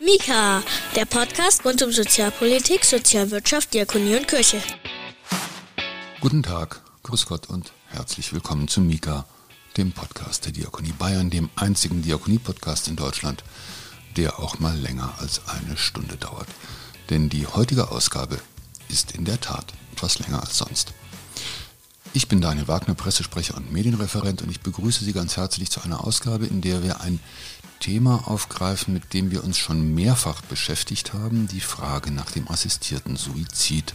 Mika, der Podcast rund um Sozialpolitik, Sozialwirtschaft, Diakonie und Kirche. Guten Tag, Grüß Gott und herzlich willkommen zu Mika, dem Podcast der Diakonie Bayern, dem einzigen Diakonie-Podcast in Deutschland, der auch mal länger als eine Stunde dauert. Denn die heutige Ausgabe ist in der Tat etwas länger als sonst. Ich bin Daniel Wagner, Pressesprecher und Medienreferent und ich begrüße Sie ganz herzlich zu einer Ausgabe, in der wir ein Thema aufgreifen, mit dem wir uns schon mehrfach beschäftigt haben, die Frage nach dem assistierten Suizid,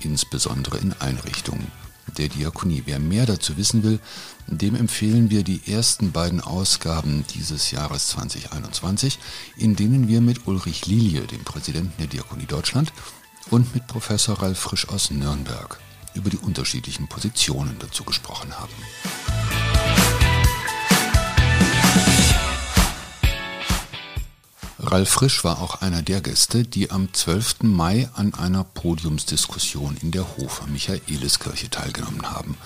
insbesondere in Einrichtungen der Diakonie. Wer mehr dazu wissen will, dem empfehlen wir die ersten beiden Ausgaben dieses Jahres 2021, in denen wir mit Ulrich Lilie, dem Präsidenten der Diakonie Deutschland, und mit Professor Ralf Frisch aus Nürnberg über die unterschiedlichen Positionen dazu gesprochen haben. Ralf Frisch war auch einer der Gäste, die am 12. Mai an einer Podiumsdiskussion in der Hofer Michaeliskirche teilgenommen haben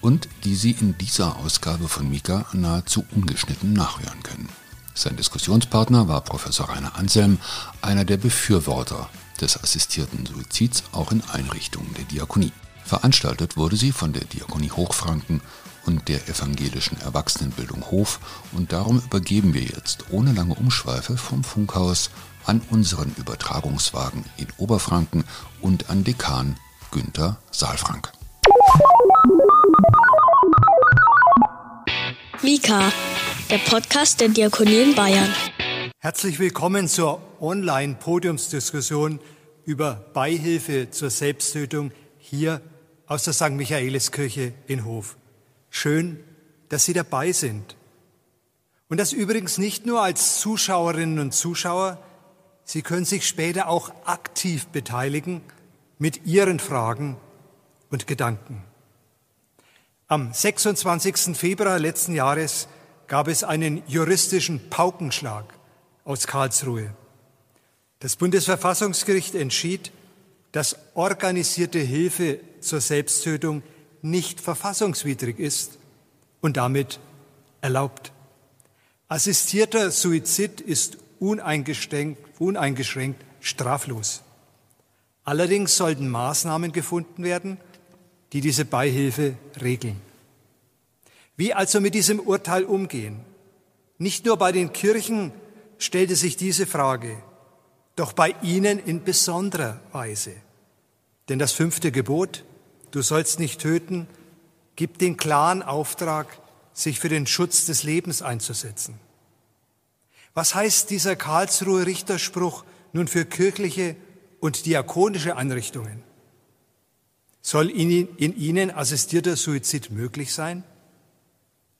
und die Sie in dieser Ausgabe von Mika nahezu ungeschnitten nachhören können. Sein Diskussionspartner war Professor Rainer Anselm, einer der Befürworter des assistierten Suizids auch in Einrichtungen der Diakonie. Veranstaltet wurde sie von der Diakonie Hochfranken und der evangelischen Erwachsenenbildung Hof und darum übergeben wir jetzt ohne lange Umschweife vom Funkhaus an unseren Übertragungswagen in Oberfranken und an Dekan Günther Saalfrank. Mika, der Podcast der Diakonie in Bayern. Herzlich willkommen zur Online-Podiumsdiskussion über Beihilfe zur Selbsttötung hier aus der St. Michaeliskirche in Hof. Schön, dass Sie dabei sind. Und das übrigens nicht nur als Zuschauerinnen und Zuschauer, Sie können sich später auch aktiv beteiligen mit Ihren Fragen und Gedanken. Am 26. Februar letzten Jahres gab es einen juristischen Paukenschlag aus Karlsruhe. Das Bundesverfassungsgericht entschied, dass organisierte Hilfe zur Selbsttötung nicht verfassungswidrig ist und damit erlaubt. Assistierter Suizid ist uneingeschränkt, uneingeschränkt straflos. Allerdings sollten Maßnahmen gefunden werden, die diese Beihilfe regeln. Wie also mit diesem Urteil umgehen? Nicht nur bei den Kirchen stellte sich diese Frage, doch bei ihnen in besonderer Weise. Denn das fünfte Gebot, du sollst nicht töten, gibt den klaren Auftrag, sich für den Schutz des Lebens einzusetzen. Was heißt dieser Karlsruher Richterspruch nun für kirchliche und diakonische Einrichtungen? Soll in, ihnen assistierter Suizid möglich sein?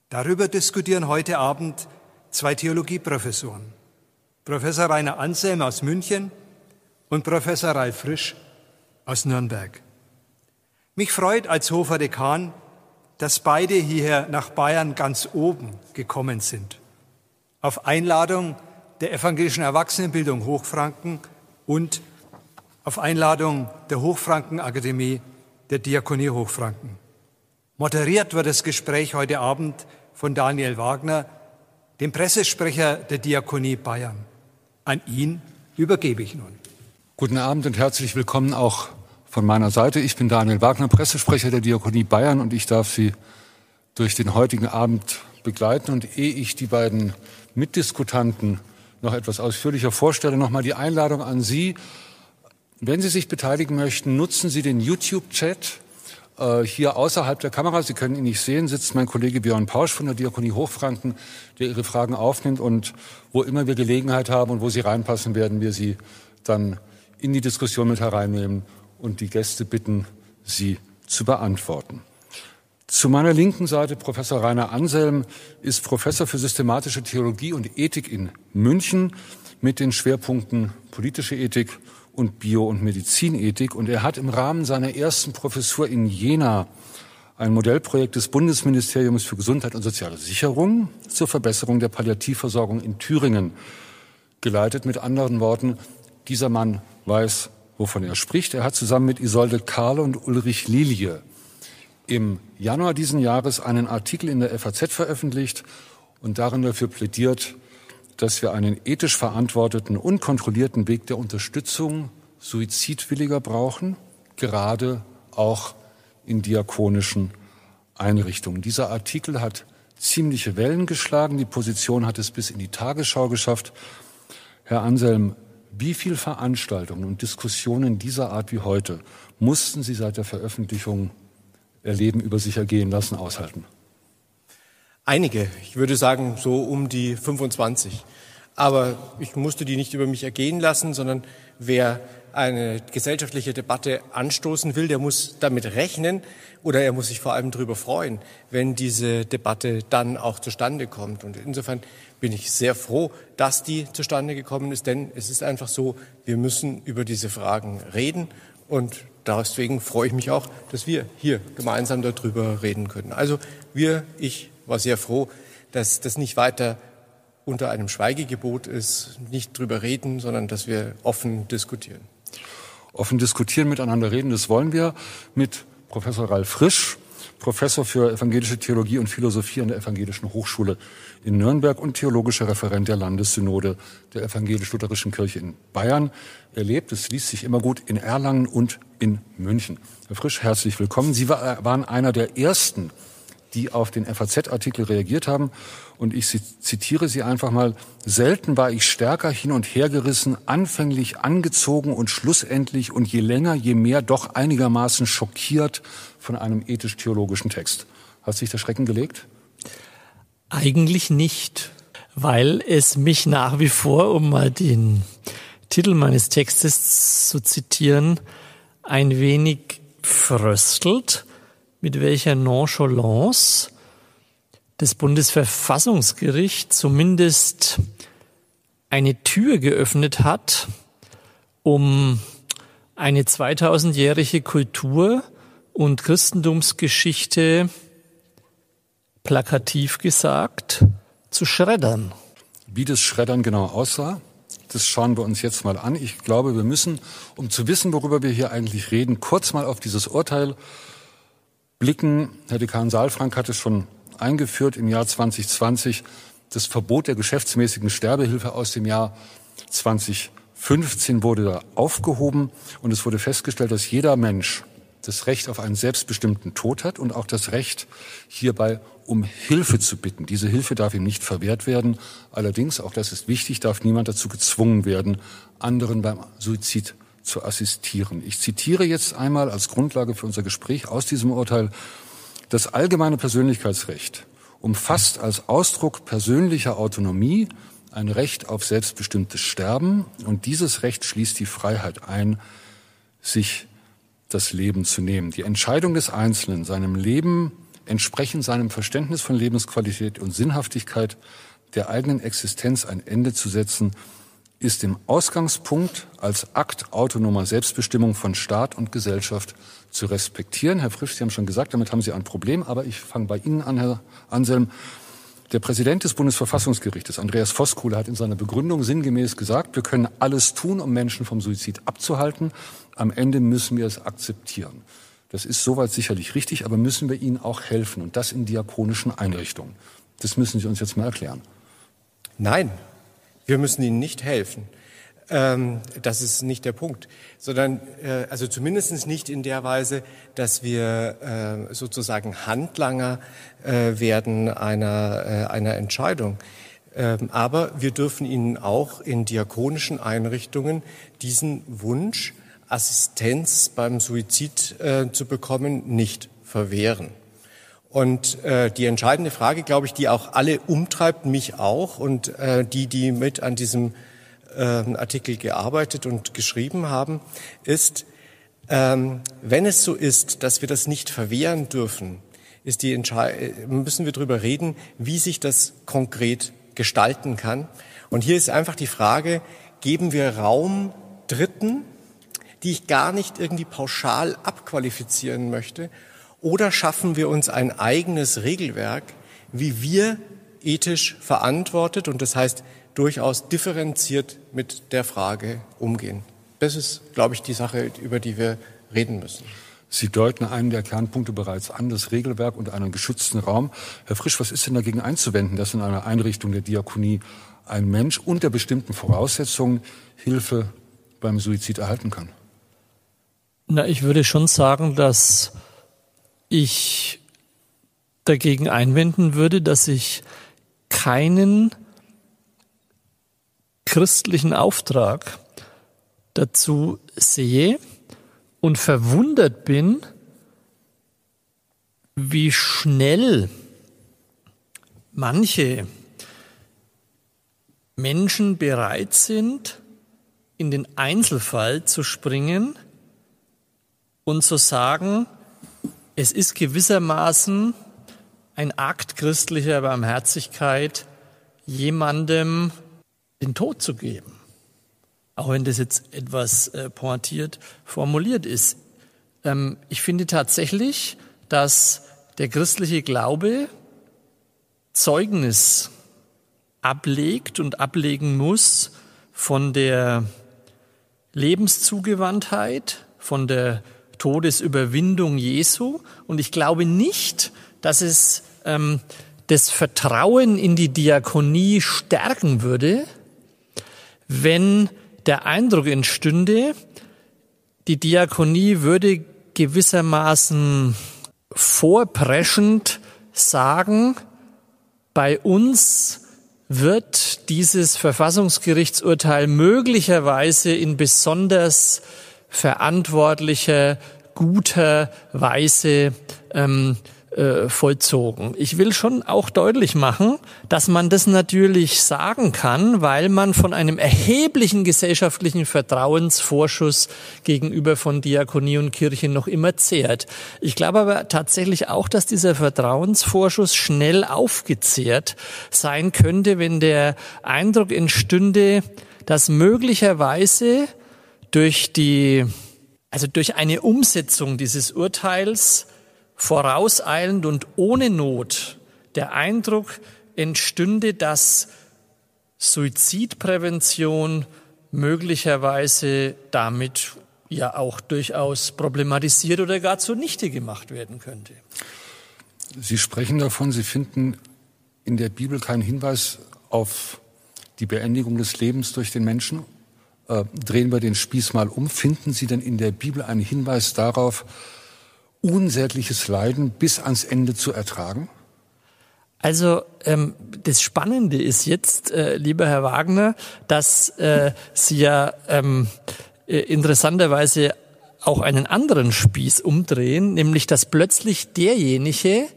Darüber diskutieren heute Abend zwei Theologieprofessoren. Professor Rainer Anselm aus München und Professor Ralf Frisch aus Nürnberg. Mich freut als Hofer Dekan, dass beide hierher nach Bayern ganz oben gekommen sind. Auf Einladung der evangelischen Erwachsenenbildung Hochfranken und auf Einladung der Hochfrankenakademie der Diakonie Hochfranken. Moderiert wird das Gespräch heute Abend von Daniel Wagner, dem Pressesprecher der Diakonie Bayern. An ihn übergebe ich nun. Guten Abend und herzlich willkommen auch von meiner Seite. Ich bin Daniel Wagner, Pressesprecher der Diakonie Bayern und ich darf Sie durch den heutigen Abend begleiten. Und ehe ich die beiden Mitdiskutanten noch etwas ausführlicher vorstelle, nochmal die Einladung an Sie. Wenn Sie sich beteiligen möchten, nutzen Sie den YouTube-Chat. Äh, hier außerhalb der Kamera, Sie können ihn nicht sehen, sitzt mein Kollege Björn Pausch von der Diakonie Hochfranken, der Ihre Fragen aufnimmt. Und wo immer wir Gelegenheit haben und wo Sie reinpassen, werden wir Sie dann in die Diskussion mit hereinnehmen und die Gäste bitten, sie zu beantworten. Zu meiner linken Seite Professor Rainer Anselm ist Professor für systematische Theologie und Ethik in München mit den Schwerpunkten politische Ethik und Bio- und Medizinethik. Und er hat im Rahmen seiner ersten Professur in Jena ein Modellprojekt des Bundesministeriums für Gesundheit und soziale Sicherung zur Verbesserung der Palliativversorgung in Thüringen geleitet. Mit anderen Worten, dieser Mann weiß, wovon er spricht. Er hat zusammen mit Isolde Kahle und Ulrich Lilie im Januar diesen Jahres einen Artikel in der FAZ veröffentlicht und darin dafür plädiert, dass wir einen ethisch verantworteten und kontrollierten Weg der Unterstützung Suizidwilliger brauchen, gerade auch in diakonischen Einrichtungen. Dieser Artikel hat ziemliche Wellen geschlagen. Die Position hat es bis in die Tagesschau geschafft. Herr Anselm, wie viele Veranstaltungen und Diskussionen dieser Art wie heute mussten Sie seit der Veröffentlichung erleben, über sich ergehen lassen, aushalten? Einige. Ich würde sagen, so um die 25. Aber ich musste die nicht über mich ergehen lassen, sondern wer eine gesellschaftliche Debatte anstoßen will, der muss damit rechnen oder er muss sich vor allem darüber freuen, wenn diese Debatte dann auch zustande kommt. Und insofern bin ich sehr froh, dass die zustande gekommen ist, denn es ist einfach so, wir müssen über diese Fragen reden und deswegen freue ich mich auch, dass wir hier gemeinsam darüber reden können. Also wir, ich war sehr froh, dass das nicht weiter unter einem Schweigegebot ist, nicht drüber reden, sondern dass wir offen diskutieren. Offen diskutieren, miteinander reden, das wollen wir mit Professor Ralf Frisch, Professor für evangelische Theologie und Philosophie an der Evangelischen Hochschule in Nürnberg und theologischer Referent der Landessynode der Evangelisch-Lutherischen Kirche in Bayern. Er lebt, es liest sich immer gut, in Erlangen und in München. Herr Frisch, herzlich willkommen. Sie waren einer der ersten, die auf den FAZ-Artikel reagiert haben. Und ich zitiere Sie einfach mal. Selten war ich stärker hin und her gerissen, anfänglich angezogen und schlussendlich und je länger, je mehr doch einigermaßen schockiert von einem ethisch-theologischen Text. Hat sich der Schrecken gelegt? Eigentlich nicht, weil es mich nach wie vor, um mal den Titel meines Textes zu zitieren, ein wenig fröstelt, mit welcher Nonchalance das Bundesverfassungsgericht zumindest eine Tür geöffnet hat, um eine 2000-jährige Kultur und Christentumsgeschichte plakativ gesagt zu schreddern. Wie das Schreddern genau aussah, das schauen wir uns jetzt mal an. Ich glaube, wir müssen, um zu wissen, worüber wir hier eigentlich reden, kurz mal auf dieses Urteil blicken. Herr Dekan Saalfrank hat es schon eingeführt im Jahr 2020, das Verbot der geschäftsmäßigen Sterbehilfe aus dem Jahr 2015 wurde da aufgehoben und es wurde festgestellt, dass jeder Mensch das Recht auf einen selbstbestimmten Tod hat und auch das Recht, hierbei um Hilfe zu bitten. Diese Hilfe darf ihm nicht verwehrt werden. Allerdings, auch das ist wichtig, darf niemand dazu gezwungen werden, anderen beim Suizid zu assistieren. Ich zitiere jetzt einmal als Grundlage für unser Gespräch aus diesem Urteil, das allgemeine Persönlichkeitsrecht umfasst als Ausdruck persönlicher Autonomie ein Recht auf selbstbestimmtes Sterben und dieses Recht schließt die Freiheit ein, sich das Leben zu nehmen. Die Entscheidung des Einzelnen, seinem Leben entsprechend seinem Verständnis von Lebensqualität und Sinnhaftigkeit der eigenen Existenz ein Ende zu setzen, ist im Ausgangspunkt als Akt autonomer Selbstbestimmung von Staat und Gesellschaft zu respektieren. Herr Frisch, Sie haben schon gesagt, damit haben Sie ein Problem, aber ich fange bei Ihnen an, Herr Anselm. Der Präsident des Bundesverfassungsgerichtes, Andreas Voskuhle, hat in seiner Begründung sinngemäß gesagt, wir können alles tun, um Menschen vom Suizid abzuhalten. Am Ende müssen wir es akzeptieren. Das ist soweit sicherlich richtig, aber müssen wir ihnen auch helfen und das in diakonischen Einrichtungen. Das müssen Sie uns jetzt mal erklären. Nein, wir müssen ihnen nicht helfen. Ähm, das ist nicht der Punkt, sondern äh, also zumindest nicht in der Weise, dass wir äh, sozusagen Handlanger äh, werden einer, äh, einer Entscheidung. Ähm, aber wir dürfen ihnen auch in diakonischen Einrichtungen diesen Wunsch, Assistenz beim Suizid äh, zu bekommen, nicht verwehren. Und äh, die entscheidende Frage, glaube ich, die auch alle umtreibt, mich auch und äh, die, die mit an diesem äh, Artikel gearbeitet und geschrieben haben, ist, ähm, wenn es so ist, dass wir das nicht verwehren dürfen, ist die Entschei müssen wir darüber reden, wie sich das konkret gestalten kann. Und hier ist einfach die Frage, geben wir Raum Dritten, die ich gar nicht irgendwie pauschal abqualifizieren möchte, oder schaffen wir uns ein eigenes Regelwerk, wie wir ethisch verantwortet und das heißt durchaus differenziert mit der Frage umgehen. Das ist, glaube ich, die Sache, über die wir reden müssen. Sie deuten einen der Kernpunkte bereits an, das Regelwerk und einen geschützten Raum. Herr Frisch, was ist denn dagegen einzuwenden, dass in einer Einrichtung der Diakonie ein Mensch unter bestimmten Voraussetzungen Hilfe beim Suizid erhalten kann? Na, ich würde schon sagen, dass ich dagegen einwenden würde, dass ich keinen christlichen Auftrag dazu sehe und verwundert bin, wie schnell manche Menschen bereit sind, in den Einzelfall zu springen und zu sagen, es ist gewissermaßen ein Akt christlicher Barmherzigkeit, jemandem den Tod zu geben. Auch wenn das jetzt etwas äh, pointiert formuliert ist. Ähm, ich finde tatsächlich, dass der christliche Glaube Zeugnis ablegt und ablegen muss von der Lebenszugewandtheit, von der Todesüberwindung Jesu. Und ich glaube nicht, dass es ähm, das Vertrauen in die Diakonie stärken würde, wenn der Eindruck entstünde, die Diakonie würde gewissermaßen vorpreschend sagen, bei uns wird dieses Verfassungsgerichtsurteil möglicherweise in besonders verantwortlicher, guter Weise ähm, äh, vollzogen. Ich will schon auch deutlich machen, dass man das natürlich sagen kann, weil man von einem erheblichen gesellschaftlichen Vertrauensvorschuss gegenüber von Diakonie und Kirche noch immer zehrt. Ich glaube aber tatsächlich auch, dass dieser Vertrauensvorschuss schnell aufgezehrt sein könnte, wenn der Eindruck entstünde, dass möglicherweise durch die also durch eine Umsetzung dieses Urteils vorauseilend und ohne Not der Eindruck entstünde, dass Suizidprävention möglicherweise damit ja auch durchaus problematisiert oder gar zunichte gemacht werden könnte. Sie sprechen davon, Sie finden in der Bibel keinen Hinweis auf die Beendigung des Lebens durch den Menschen. Äh, drehen wir den Spieß mal um. Finden Sie denn in der Bibel einen Hinweis darauf, unsägliches Leiden bis ans Ende zu ertragen? Also ähm, das Spannende ist jetzt, äh, lieber Herr Wagner, dass äh, Sie ja ähm, äh, interessanterweise auch einen anderen Spieß umdrehen, nämlich dass plötzlich derjenige,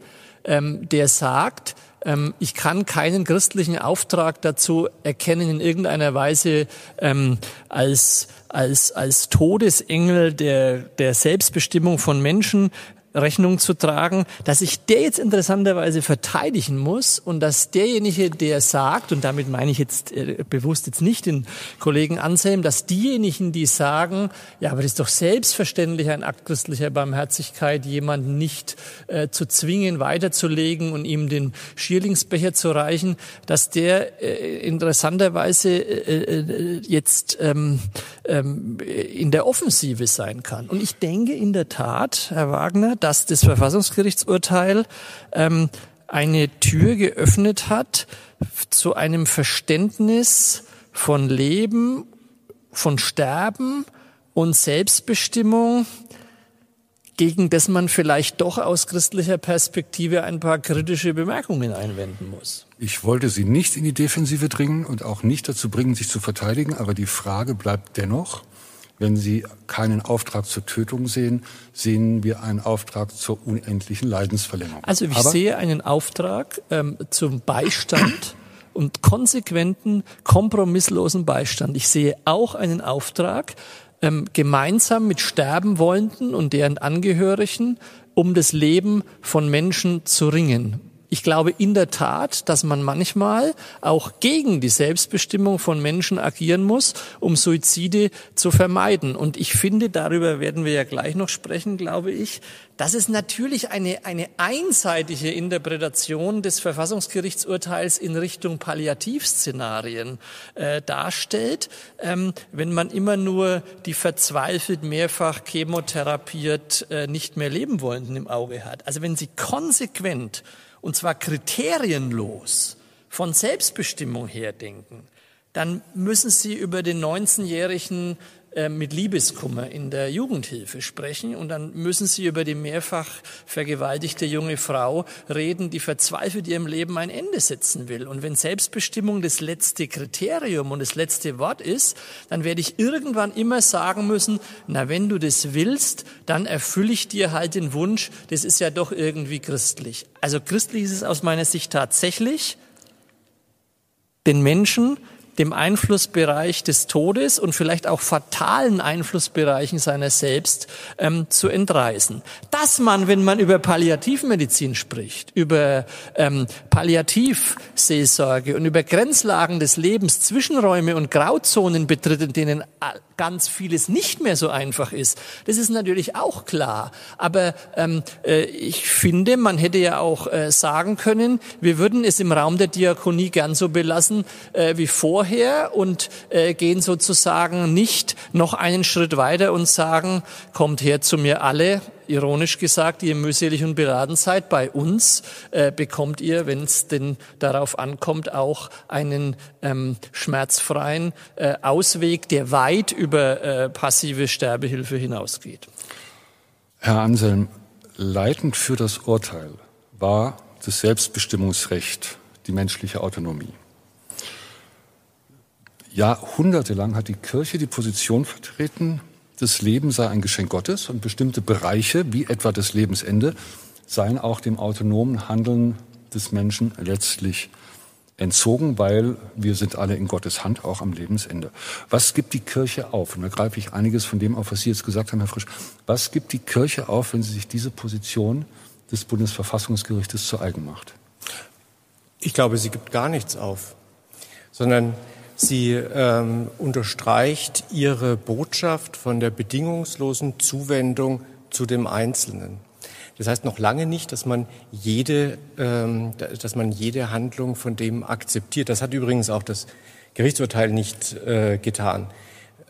ähm, der sagt, ähm, ich kann keinen christlichen Auftrag dazu erkennen, in irgendeiner Weise ähm, als, als, als Todesengel der, der Selbstbestimmung von Menschen Rechnung zu tragen, dass ich der jetzt interessanterweise verteidigen muss und dass derjenige, der sagt, und damit meine ich jetzt äh, bewusst jetzt nicht den Kollegen Anselm, dass diejenigen, die sagen, ja, aber das ist doch selbstverständlich ein Akt christlicher Barmherzigkeit, jemanden nicht äh, zu zwingen, weiterzulegen und ihm den Schierlingsbecher zu reichen, dass der äh, interessanterweise äh, äh jetzt ähm, ähm, in der Offensive sein kann. Und ich denke in der Tat, Herr Wagner, dass das Verfassungsgerichtsurteil ähm, eine Tür geöffnet hat zu einem Verständnis von Leben, von Sterben und Selbstbestimmung, gegen das man vielleicht doch aus christlicher Perspektive ein paar kritische Bemerkungen einwenden muss. Ich wollte Sie nicht in die Defensive dringen und auch nicht dazu bringen, sich zu verteidigen, aber die Frage bleibt dennoch, wenn Sie keinen Auftrag zur Tötung sehen, sehen wir einen Auftrag zur unendlichen Leidensverlängerung. Also ich Aber sehe einen Auftrag ähm, zum Beistand und konsequenten, kompromisslosen Beistand. Ich sehe auch einen Auftrag, ähm, gemeinsam mit Sterbenwollenden und deren Angehörigen um das Leben von Menschen zu ringen. Ich glaube in der Tat, dass man manchmal auch gegen die Selbstbestimmung von Menschen agieren muss, um Suizide zu vermeiden. Und ich finde, darüber werden wir ja gleich noch sprechen, glaube ich, dass es natürlich eine, eine einseitige Interpretation des Verfassungsgerichtsurteils in Richtung Palliativszenarien äh, darstellt, ähm, wenn man immer nur die verzweifelt mehrfach chemotherapiert äh, nicht mehr leben wollenden im Auge hat. Also wenn Sie konsequent und zwar kriterienlos von Selbstbestimmung her denken, dann müssen Sie über den 19-jährigen äh, mit Liebeskummer in der Jugendhilfe sprechen und dann müssen Sie über die mehrfach vergewaltigte junge Frau reden, die verzweifelt ihrem Leben ein Ende setzen will. Und wenn Selbstbestimmung das letzte Kriterium und das letzte Wort ist, dann werde ich irgendwann immer sagen müssen, na, wenn du das willst, dann erfülle ich dir halt den Wunsch, das ist ja doch irgendwie christlich. Also christlich ist es aus meiner Sicht tatsächlich, den Menschen dem Einflussbereich des Todes und vielleicht auch fatalen Einflussbereichen seiner selbst ähm, zu entreißen. Dass man, wenn man über Palliativmedizin spricht, über ähm, Palliativseelsorge und über Grenzlagen des Lebens, Zwischenräume und Grauzonen betritt, in denen ganz vieles nicht mehr so einfach ist, das ist natürlich auch klar. Aber ähm, äh, ich finde, man hätte ja auch äh, sagen können, wir würden es im Raum der Diakonie gern so belassen äh, wie vor vorher und äh, gehen sozusagen nicht noch einen Schritt weiter und sagen, kommt her zu mir alle, ironisch gesagt, ihr mühselig und beraten seid, bei uns äh, bekommt ihr, wenn es denn darauf ankommt, auch einen ähm, schmerzfreien äh, Ausweg, der weit über äh, passive Sterbehilfe hinausgeht. Herr Anselm, leitend für das Urteil war das Selbstbestimmungsrecht, die menschliche Autonomie. Jahrhundertelang hat die Kirche die Position vertreten, das Leben sei ein Geschenk Gottes und bestimmte Bereiche, wie etwa das Lebensende, seien auch dem autonomen Handeln des Menschen letztlich entzogen, weil wir sind alle in Gottes Hand, auch am Lebensende. Was gibt die Kirche auf? Und da greife ich einiges von dem auf, was Sie jetzt gesagt haben, Herr Frisch. Was gibt die Kirche auf, wenn sie sich diese Position des Bundesverfassungsgerichtes zu eigen macht? Ich glaube, sie gibt gar nichts auf, sondern Sie ähm, unterstreicht ihre Botschaft von der bedingungslosen Zuwendung zu dem Einzelnen. Das heißt noch lange nicht, dass man jede, ähm, dass man jede Handlung von dem akzeptiert. Das hat übrigens auch das Gerichtsurteil nicht äh, getan,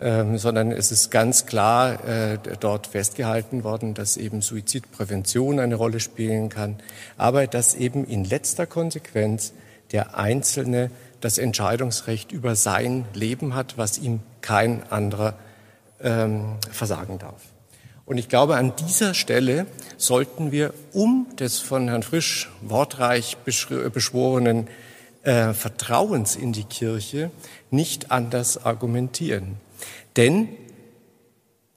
ähm, sondern es ist ganz klar äh, dort festgehalten worden, dass eben Suizidprävention eine Rolle spielen kann, aber dass eben in letzter Konsequenz der Einzelne das Entscheidungsrecht über sein Leben hat, was ihm kein anderer ähm, versagen darf. Und ich glaube, an dieser Stelle sollten wir um des von Herrn Frisch wortreich beschworenen äh, Vertrauens in die Kirche nicht anders argumentieren. Denn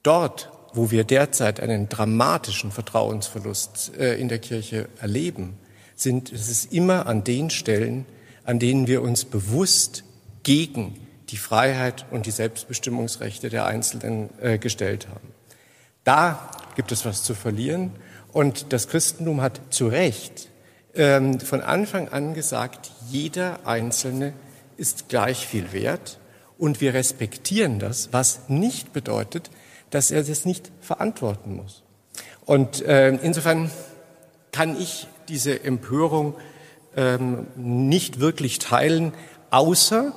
dort, wo wir derzeit einen dramatischen Vertrauensverlust äh, in der Kirche erleben, sind es ist immer an den Stellen, an denen wir uns bewusst gegen die Freiheit und die Selbstbestimmungsrechte der Einzelnen äh, gestellt haben. Da gibt es was zu verlieren und das Christentum hat zu Recht ähm, von Anfang an gesagt, jeder Einzelne ist gleich viel wert und wir respektieren das, was nicht bedeutet, dass er das nicht verantworten muss. Und äh, insofern kann ich diese Empörung ähm, nicht wirklich teilen, außer,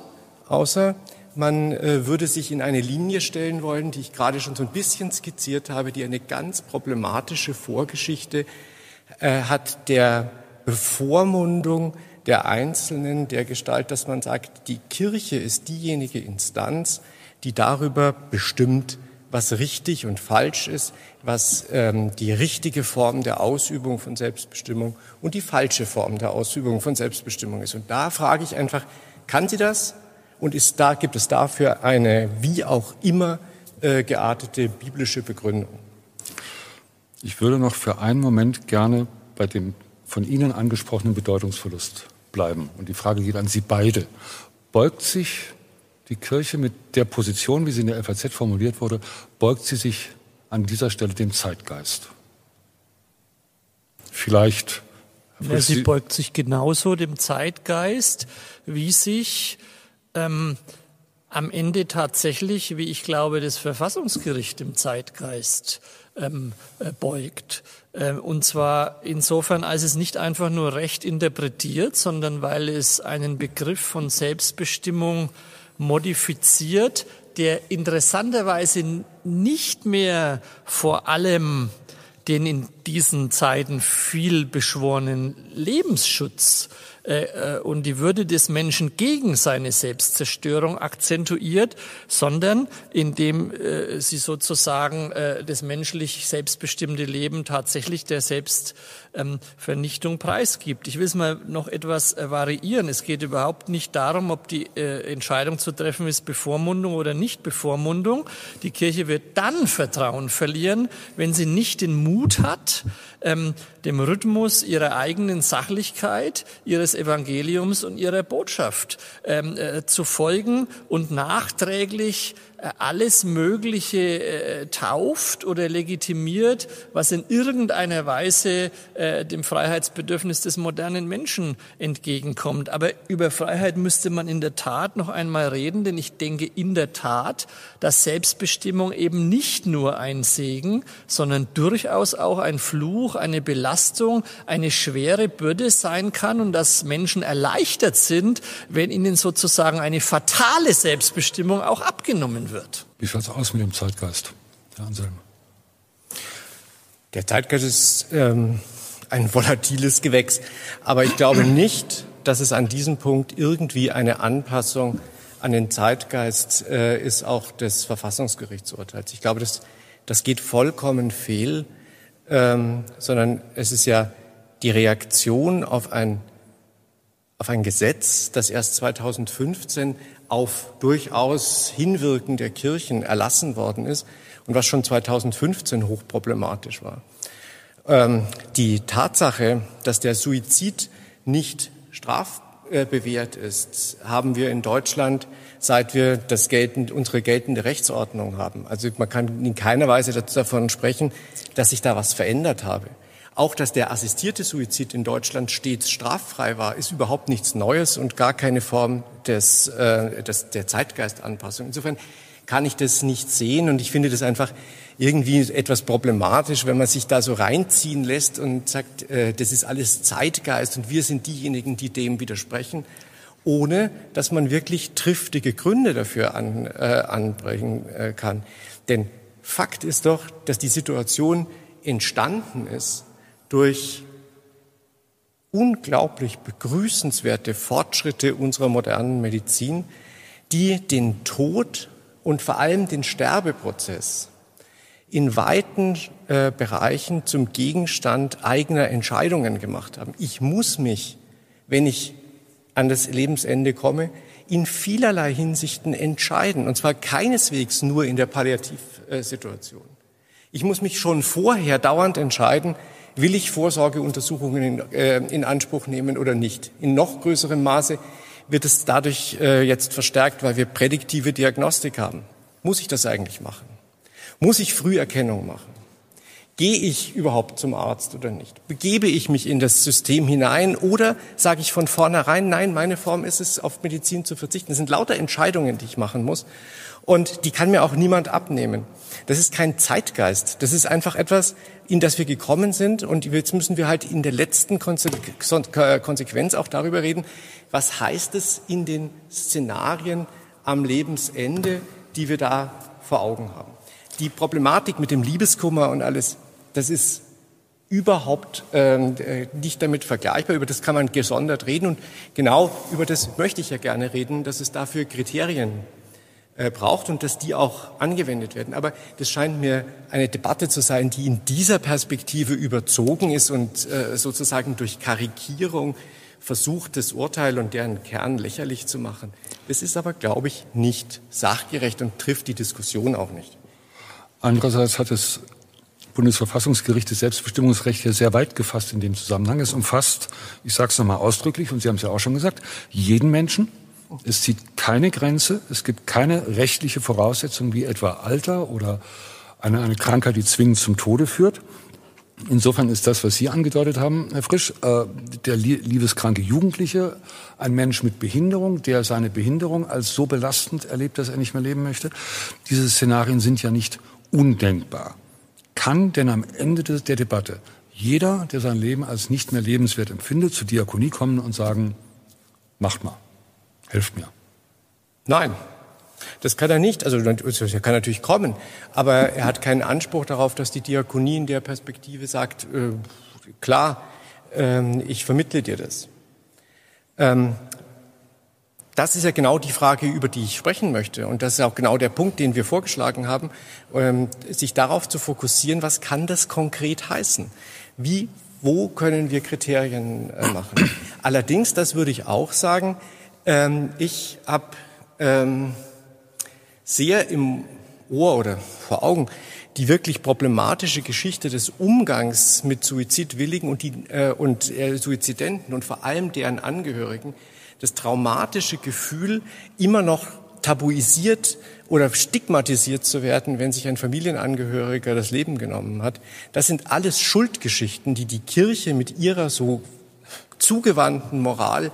außer man äh, würde sich in eine Linie stellen wollen, die ich gerade schon so ein bisschen skizziert habe, die eine ganz problematische Vorgeschichte äh, hat der Bevormundung der Einzelnen, der Gestalt, dass man sagt, die Kirche ist diejenige Instanz, die darüber bestimmt, was richtig und falsch ist, was ähm, die richtige Form der Ausübung von Selbstbestimmung und die falsche Form der Ausübung von Selbstbestimmung ist. Und da frage ich einfach, kann sie das? Und ist da, gibt es dafür eine wie auch immer äh, geartete biblische Begründung? Ich würde noch für einen Moment gerne bei dem von Ihnen angesprochenen Bedeutungsverlust bleiben. Und die Frage geht an Sie beide. Beugt sich die Kirche mit der Position, wie sie in der FAZ formuliert wurde, beugt sie sich an dieser Stelle dem Zeitgeist. Vielleicht. Ja, sie beugt sich genauso dem Zeitgeist, wie sich ähm, am Ende tatsächlich, wie ich glaube, das Verfassungsgericht dem Zeitgeist ähm, äh, beugt. Ähm, und zwar insofern, als es nicht einfach nur Recht interpretiert, sondern weil es einen Begriff von Selbstbestimmung modifiziert, der interessanterweise nicht mehr vor allem den in diesen Zeiten viel beschworenen Lebensschutz äh, und die Würde des Menschen gegen seine Selbstzerstörung akzentuiert, sondern indem äh, sie sozusagen äh, das menschlich selbstbestimmte Leben tatsächlich der Selbstvernichtung preisgibt. Ich will es mal noch etwas variieren. Es geht überhaupt nicht darum, ob die Entscheidung zu treffen ist, Bevormundung oder nicht Bevormundung. Die Kirche wird dann Vertrauen verlieren, wenn sie nicht den Mut hat, ähm, dem Rhythmus ihrer eigenen Sachlichkeit, ihres Evangeliums und ihrer Botschaft ähm, äh, zu folgen und nachträglich äh, alles Mögliche äh, tauft oder legitimiert, was in irgendeiner Weise äh, dem Freiheitsbedürfnis des modernen Menschen entgegenkommt. Aber über Freiheit müsste man in der Tat noch einmal reden, denn ich denke in der Tat, dass Selbstbestimmung eben nicht nur ein Segen, sondern durchaus auch ein Fluch, eine Belastung, eine schwere Bürde sein kann und dass Menschen erleichtert sind, wenn ihnen sozusagen eine fatale Selbstbestimmung auch abgenommen wird. Wie schaut es aus mit dem Zeitgeist, Herr Anselm? Der Zeitgeist ist ähm, ein volatiles Gewächs. Aber ich glaube nicht, dass es an diesem Punkt irgendwie eine Anpassung an den Zeitgeist äh, ist, auch des Verfassungsgerichtsurteils. Ich glaube, das, das geht vollkommen fehl, ähm, sondern es ist ja die Reaktion auf ein, auf ein Gesetz, das erst 2015 auf durchaus Hinwirken der Kirchen erlassen worden ist und was schon 2015 hochproblematisch war. Ähm, die Tatsache, dass der Suizid nicht strafbewehrt ist, haben wir in Deutschland, seit wir das geltend, unsere geltende Rechtsordnung haben. Also man kann in keiner Weise davon sprechen, dass sich da was verändert habe. Auch, dass der assistierte Suizid in Deutschland stets straffrei war, ist überhaupt nichts Neues und gar keine Form des, äh, des, der Zeitgeistanpassung. Insofern kann ich das nicht sehen und ich finde das einfach irgendwie etwas problematisch, wenn man sich da so reinziehen lässt und sagt, äh, das ist alles Zeitgeist und wir sind diejenigen, die dem widersprechen, ohne dass man wirklich triftige Gründe dafür an, äh, anbringen äh, kann. Denn Fakt ist doch, dass die Situation entstanden ist, durch unglaublich begrüßenswerte Fortschritte unserer modernen Medizin, die den Tod und vor allem den Sterbeprozess in weiten äh, Bereichen zum Gegenstand eigener Entscheidungen gemacht haben. Ich muss mich, wenn ich an das Lebensende komme, in vielerlei Hinsichten entscheiden, und zwar keineswegs nur in der Palliativsituation. Ich muss mich schon vorher dauernd entscheiden, will ich Vorsorgeuntersuchungen in, äh, in Anspruch nehmen oder nicht. In noch größerem Maße wird es dadurch äh, jetzt verstärkt, weil wir prädiktive Diagnostik haben. Muss ich das eigentlich machen? Muss ich Früherkennung machen? Gehe ich überhaupt zum Arzt oder nicht? Begebe ich mich in das System hinein oder sage ich von vornherein, nein, meine Form ist es, auf Medizin zu verzichten? Das sind lauter Entscheidungen, die ich machen muss und die kann mir auch niemand abnehmen. Das ist kein Zeitgeist. Das ist einfach etwas, in das wir gekommen sind. Und jetzt müssen wir halt in der letzten Konsequenz auch darüber reden, was heißt es in den Szenarien am Lebensende, die wir da vor Augen haben. Die Problematik mit dem Liebeskummer und alles, das ist überhaupt ähm, äh, nicht damit vergleichbar. Über das kann man gesondert reden. Und genau über das möchte ich ja gerne reden, dass es dafür Kriterien äh, braucht und dass die auch angewendet werden. Aber das scheint mir eine Debatte zu sein, die in dieser Perspektive überzogen ist und äh, sozusagen durch Karikierung versucht, das Urteil und deren Kern lächerlich zu machen. Das ist aber, glaube ich, nicht sachgerecht und trifft die Diskussion auch nicht. Andererseits hat das Bundesverfassungsgericht das Selbstbestimmungsrecht ja sehr weit gefasst in dem Zusammenhang. Es umfasst, ich sage es nochmal ausdrücklich, und Sie haben es ja auch schon gesagt, jeden Menschen, es zieht keine Grenze. Es gibt keine rechtliche Voraussetzung wie etwa Alter oder eine, eine Krankheit, die zwingend zum Tode führt. Insofern ist das, was Sie angedeutet haben, Herr Frisch, äh, der liebeskranke Jugendliche, ein Mensch mit Behinderung, der seine Behinderung als so belastend erlebt, dass er nicht mehr leben möchte. Diese Szenarien sind ja nicht undenkbar. Kann denn am Ende der Debatte jeder, der sein Leben als nicht mehr lebenswert empfindet, zur Diakonie kommen und sagen, macht mal. Helft mir. Nein, das kann er nicht. Also er kann natürlich kommen, aber er hat keinen Anspruch darauf, dass die Diakonie in der Perspektive sagt, äh, klar, äh, ich vermittle dir das. Ähm, das ist ja genau die Frage, über die ich sprechen möchte. Und das ist auch genau der Punkt, den wir vorgeschlagen haben, ähm, sich darauf zu fokussieren, was kann das konkret heißen? Wie, wo können wir Kriterien äh, machen? Allerdings, das würde ich auch sagen, ähm, ich habe ähm, sehr im Ohr oder vor Augen die wirklich problematische Geschichte des Umgangs mit Suizidwilligen und, die, äh, und äh, Suizidenten und vor allem deren Angehörigen, das traumatische Gefühl, immer noch tabuisiert oder stigmatisiert zu werden, wenn sich ein Familienangehöriger das Leben genommen hat. Das sind alles Schuldgeschichten, die die Kirche mit ihrer so zugewandten Moral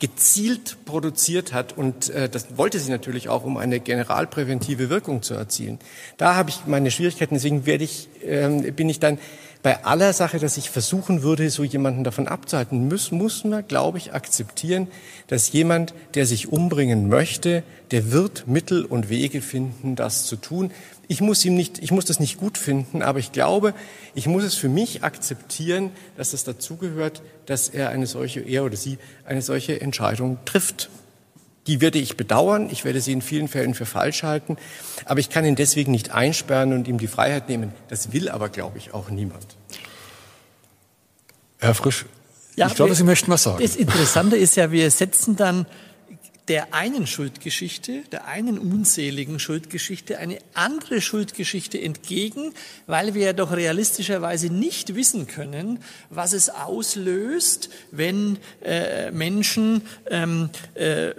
gezielt produziert hat und äh, das wollte sie natürlich auch, um eine generalpräventive Wirkung zu erzielen. Da habe ich meine Schwierigkeiten, deswegen werde ich, ähm, bin ich dann bei aller Sache, dass ich versuchen würde, so jemanden davon abzuhalten, muss, muss man, glaube ich, akzeptieren, dass jemand, der sich umbringen möchte, der wird Mittel und Wege finden, das zu tun. Ich muss ihm nicht, ich muss das nicht gut finden, aber ich glaube, ich muss es für mich akzeptieren, dass es dazugehört, dass er eine solche, er oder sie eine solche Entscheidung trifft. Die werde ich bedauern, ich werde sie in vielen Fällen für falsch halten, aber ich kann ihn deswegen nicht einsperren und ihm die Freiheit nehmen. Das will aber, glaube ich, auch niemand. Herr Frisch, ja, ich glaube, wir, Sie möchten was sagen. Das Interessante ist ja, wir setzen dann der einen Schuldgeschichte, der einen unzähligen Schuldgeschichte eine andere Schuldgeschichte entgegen, weil wir ja doch realistischerweise nicht wissen können, was es auslöst, wenn äh, Menschen ähm, äh,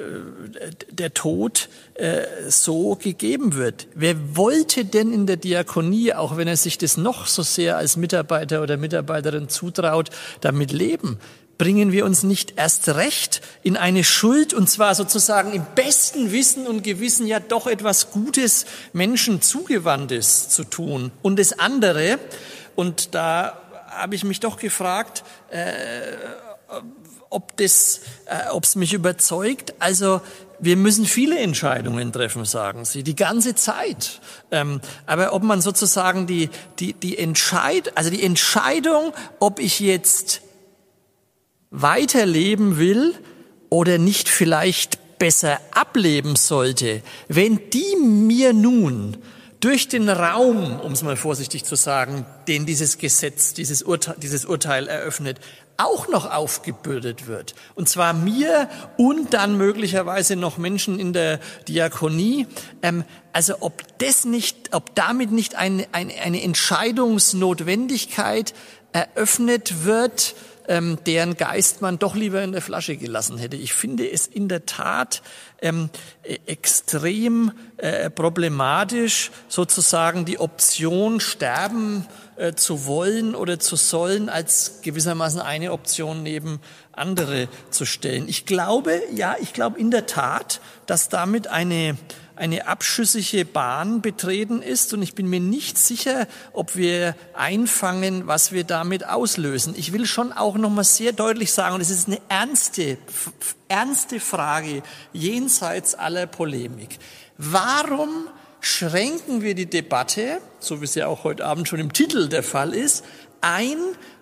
der Tod äh, so gegeben wird. Wer wollte denn in der Diakonie, auch wenn er sich das noch so sehr als Mitarbeiter oder Mitarbeiterin zutraut, damit leben? Bringen wir uns nicht erst recht in eine Schuld, und zwar sozusagen im besten Wissen und Gewissen ja doch etwas Gutes, Menschen zugewandtes zu tun. Und das andere, und da habe ich mich doch gefragt, äh, ob das, äh, ob es mich überzeugt. Also wir müssen viele Entscheidungen treffen, sagen Sie, die ganze Zeit. Ähm, aber ob man sozusagen die die die Entscheid, also die Entscheidung, ob ich jetzt weiterleben will oder nicht vielleicht besser ableben sollte, wenn die mir nun durch den Raum, um es mal vorsichtig zu sagen, den dieses Gesetz, dieses Urteil, dieses Urteil eröffnet, auch noch aufgebürdet wird. Und zwar mir und dann möglicherweise noch Menschen in der Diakonie. Ähm, also ob das nicht, ob damit nicht eine, eine, eine Entscheidungsnotwendigkeit eröffnet wird, ähm, deren Geist man doch lieber in der Flasche gelassen hätte. Ich finde es in der Tat ähm, e-, extrem äh, problematisch, sozusagen die Option sterben äh, zu wollen oder zu sollen, als gewissermaßen eine Option neben andere zu stellen. Ich glaube, ja, ich glaube in der Tat, dass damit eine eine abschüssige Bahn betreten ist und ich bin mir nicht sicher, ob wir einfangen, was wir damit auslösen. Ich will schon auch noch mal sehr deutlich sagen, und es ist eine ernste, ernste Frage jenseits aller Polemik. Warum schränken wir die Debatte, so wie es ja auch heute Abend schon im Titel der Fall ist, ein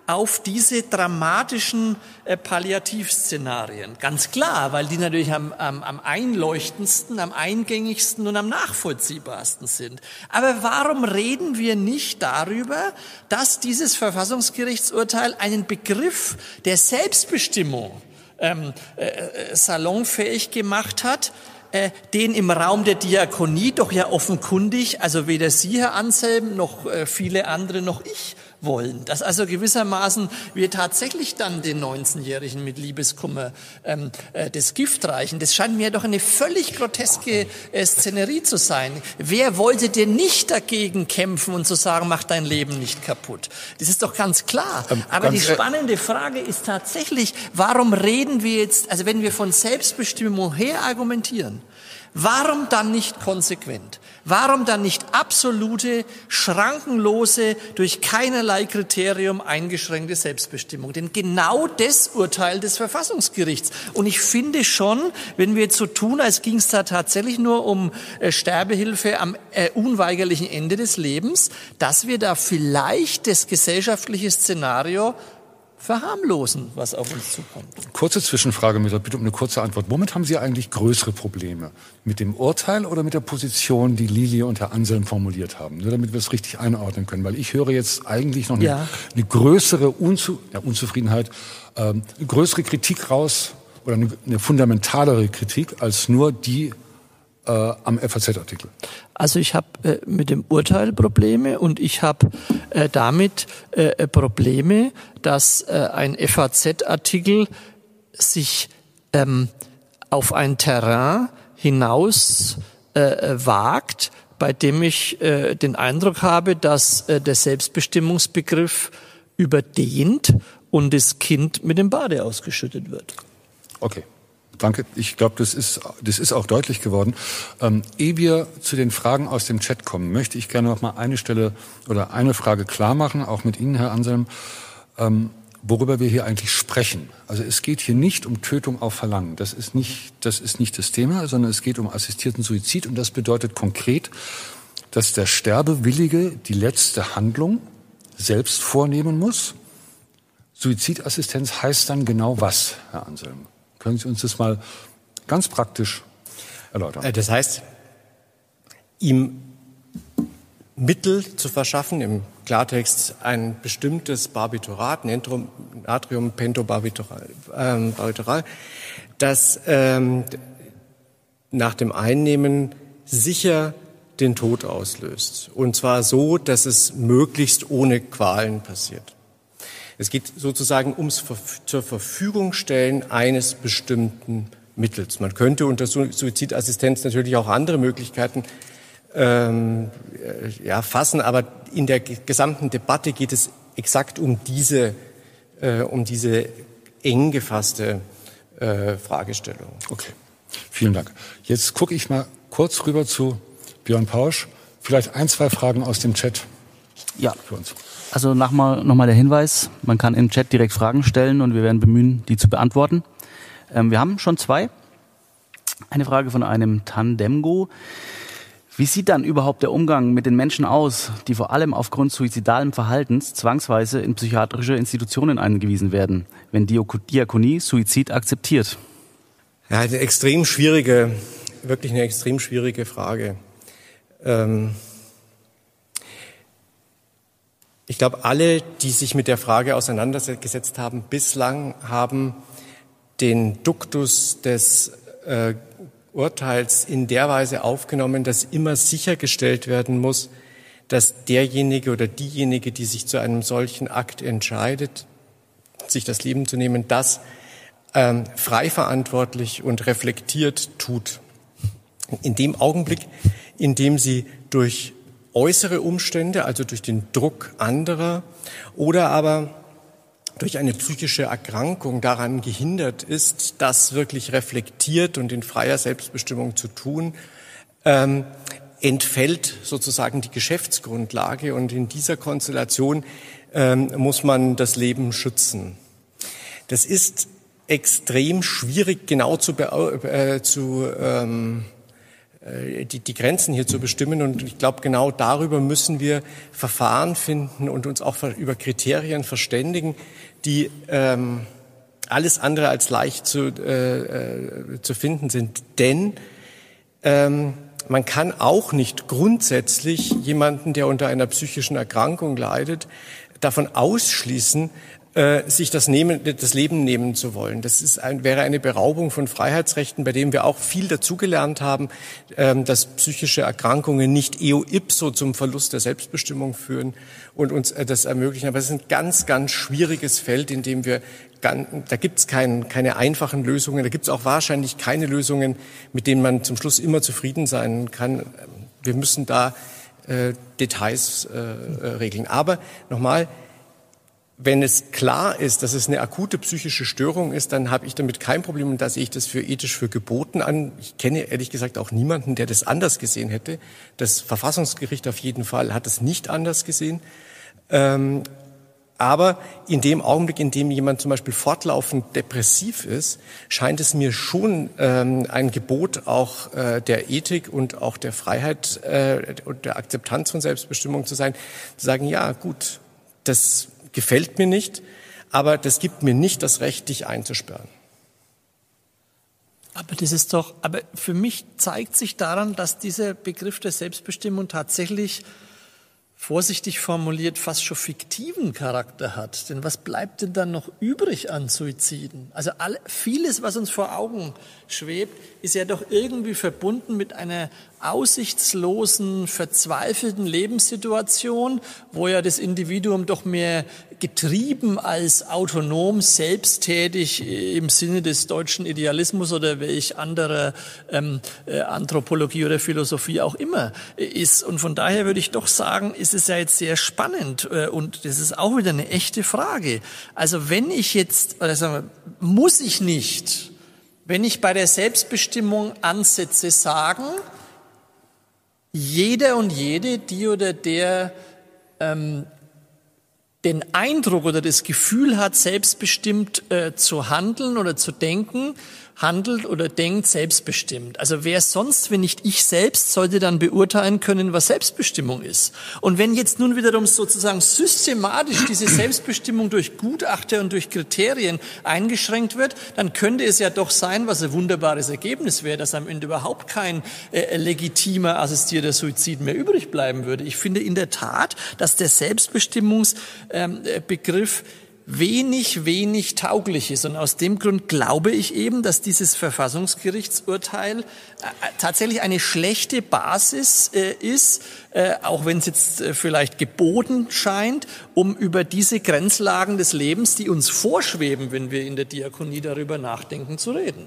auf diese dramatischen äh, Palliativszenarien. Ganz klar, weil die natürlich am, am, am einleuchtendsten, am eingängigsten und am nachvollziehbarsten sind. Aber warum reden wir nicht darüber, dass dieses Verfassungsgerichtsurteil einen Begriff der Selbstbestimmung ähm, äh, äh salonfähig gemacht hat, äh, den im Raum der Diakonie doch ja offenkundig, also weder Sie, Herr Anselm, noch äh, viele andere, noch ich wollen. Dass also gewissermaßen wir tatsächlich dann den 19-Jährigen mit Liebeskummer ähm, äh, das Gift reichen. Das scheint mir doch eine völlig groteske äh, Szenerie zu sein. Wer wollte denn nicht dagegen kämpfen und zu sagen, mach dein Leben nicht kaputt? Das ist doch ganz klar. Ähm, Aber ganz die spannende Frage ist tatsächlich, warum reden wir jetzt, also wenn wir von Selbstbestimmung her argumentieren, Warum dann nicht konsequent? Warum dann nicht absolute, schrankenlose, durch keinerlei Kriterium eingeschränkte Selbstbestimmung? Denn genau das Urteil des Verfassungsgerichts. Und ich finde schon, wenn wir jetzt so tun, als ging es da tatsächlich nur um äh, Sterbehilfe am äh, unweigerlichen Ende des Lebens, dass wir da vielleicht das gesellschaftliche Szenario verharmlosen, was auf uns zukommt. Kurze Zwischenfrage Bitte um eine kurze Antwort. Womit haben Sie eigentlich größere Probleme? Mit dem Urteil oder mit der Position, die Lilie und Herr Anselm formuliert haben? Nur damit wir es richtig einordnen können. Weil ich höre jetzt eigentlich noch eine, ja. eine größere Unzu ja, Unzufriedenheit, ähm, eine größere Kritik raus oder eine, eine fundamentalere Kritik als nur die äh, am FAZ-Artikel? Also ich habe äh, mit dem Urteil Probleme und ich habe äh, damit äh, Probleme, dass äh, ein FAZ-Artikel sich ähm, auf ein Terrain hinaus äh, wagt, bei dem ich den Eindruck habe, dass der Selbstbestimmungsbegriff überdehnt und das Kind mit dem Bade ausgeschüttet wird. Okay. Danke. Ich glaube, das ist, das ist auch deutlich geworden. Ähm, ehe wir zu den Fragen aus dem Chat kommen, möchte ich gerne noch mal eine Stelle oder eine Frage klar machen, auch mit Ihnen, Herr Anselm, ähm, worüber wir hier eigentlich sprechen. Also es geht hier nicht um Tötung auf Verlangen. Das ist nicht, das ist nicht das Thema, sondern es geht um assistierten Suizid und das bedeutet konkret, dass der Sterbewillige die letzte Handlung selbst vornehmen muss. Suizidassistenz heißt dann genau was, Herr Anselm? Können Sie uns das mal ganz praktisch erläutern? Äh, das heißt, ihm Mittel zu verschaffen, im Klartext ein bestimmtes Barbiturat, Natriumpentobarbital, ähm, das ähm, nach dem Einnehmen sicher den Tod auslöst. Und zwar so, dass es möglichst ohne Qualen passiert. Es geht sozusagen ums zur Verfügung stellen eines bestimmten Mittels. Man könnte unter Suizidassistenz natürlich auch andere Möglichkeiten ähm, äh, ja, fassen, aber in der gesamten Debatte geht es exakt um diese, äh, um diese eng gefasste äh, Fragestellung. Okay, vielen Dank. Jetzt gucke ich mal kurz rüber zu Björn Pausch. Vielleicht ein, zwei Fragen aus dem Chat ja. für uns. Also nochmal noch mal der Hinweis, man kann im Chat direkt Fragen stellen und wir werden bemühen, die zu beantworten. Ähm, wir haben schon zwei. Eine Frage von einem Tandemgo. Wie sieht dann überhaupt der Umgang mit den Menschen aus, die vor allem aufgrund suizidalen Verhaltens zwangsweise in psychiatrische Institutionen eingewiesen werden, wenn Diakonie Suizid akzeptiert? Ja, eine extrem schwierige, wirklich eine extrem schwierige Frage. Ähm Ich glaube, alle, die sich mit der Frage auseinandergesetzt haben, bislang haben den Duktus des äh, Urteils in der Weise aufgenommen, dass immer sichergestellt werden muss, dass derjenige oder diejenige, die sich zu einem solchen Akt entscheidet, sich das Leben zu nehmen, das ähm, frei verantwortlich und reflektiert tut. In dem Augenblick, in dem sie durch äußere Umstände, also durch den Druck anderer oder aber durch eine psychische Erkrankung daran gehindert ist, das wirklich reflektiert und in freier Selbstbestimmung zu tun, ähm, entfällt sozusagen die Geschäftsgrundlage und in dieser Konstellation ähm, muss man das Leben schützen. Das ist extrem schwierig genau zu, äh, zu ähm, äh, die, die Grenzen hier zu bestimmen. Und ich glaube, genau darüber müssen wir Verfahren finden und uns auch über Kriterien verständigen, die ähm, alles andere als leicht zu, äh, äh, zu finden sind. Denn ähm, man kann auch nicht grundsätzlich jemanden, der unter einer psychischen Erkrankung leidet, davon ausschließen, äh, sich das, nehmen, das Leben nehmen zu wollen. Das ist ein, wäre eine Beraubung von Freiheitsrechten, bei dem wir auch viel dazugelernt haben, ähm, dass psychische Erkrankungen nicht eo ipso zum Verlust der Selbstbestimmung führen und uns äh, das ermöglichen. Aber es ist ein ganz, ganz schwieriges Feld, in dem wir da gibt es kein, keine einfachen Lösungen, da gibt es auch wahrscheinlich keine Lösungen, mit denen man zum Schluss immer zufrieden sein kann. Wir müssen da äh, Details äh, äh regeln. Aber nochmal, wenn es klar ist, dass es eine akute psychische Störung ist, dann habe ich damit kein Problem und da sehe ich das für ethisch für geboten an. Ich kenne ehrlich gesagt auch niemanden, der das anders gesehen hätte. Das Verfassungsgericht auf jeden Fall hat es nicht anders gesehen. Ähm, aber in dem Augenblick, in dem jemand zum Beispiel fortlaufend depressiv ist, scheint es mir schon ähm, ein Gebot auch äh, der Ethik und auch der Freiheit äh, und der Akzeptanz von Selbstbestimmung zu sein, zu sagen, ja gut, das gefällt mir nicht, aber das gibt mir nicht das Recht, dich einzusperren. Aber das ist doch, aber für mich zeigt sich daran, dass dieser Begriff der Selbstbestimmung tatsächlich vorsichtig formuliert fast schon fiktiven Charakter hat. Denn was bleibt denn dann noch übrig an Suiziden? Also all, vieles, was uns vor Augen schwebt, ist ja doch irgendwie verbunden mit einer aussichtslosen, verzweifelten Lebenssituation, wo ja das Individuum doch mehr getrieben als autonom, selbsttätig im Sinne des deutschen Idealismus oder welch anderer ähm, äh, Anthropologie oder Philosophie auch immer ist. Und von daher würde ich doch sagen, ist es ja jetzt sehr spannend äh, und das ist auch wieder eine echte Frage. Also wenn ich jetzt, oder sagen wir, muss ich nicht, wenn ich bei der Selbstbestimmung ansetze, sagen, jeder und jede, die oder der ähm, den Eindruck oder das Gefühl hat, selbstbestimmt äh, zu handeln oder zu denken, handelt oder denkt selbstbestimmt. Also wer sonst, wenn nicht ich selbst, sollte dann beurteilen können, was Selbstbestimmung ist. Und wenn jetzt nun wiederum sozusagen systematisch diese Selbstbestimmung durch Gutachter und durch Kriterien eingeschränkt wird, dann könnte es ja doch sein, was ein wunderbares Ergebnis wäre, dass am Ende überhaupt kein äh, legitimer assistierter Suizid mehr übrig bleiben würde. Ich finde in der Tat, dass der Selbstbestimmungsbegriff ähm, wenig, wenig tauglich ist. Und aus dem Grund glaube ich eben, dass dieses Verfassungsgerichtsurteil äh, tatsächlich eine schlechte Basis äh, ist, äh, auch wenn es jetzt vielleicht geboten scheint, um über diese Grenzlagen des Lebens, die uns vorschweben, wenn wir in der Diakonie darüber nachdenken, zu reden.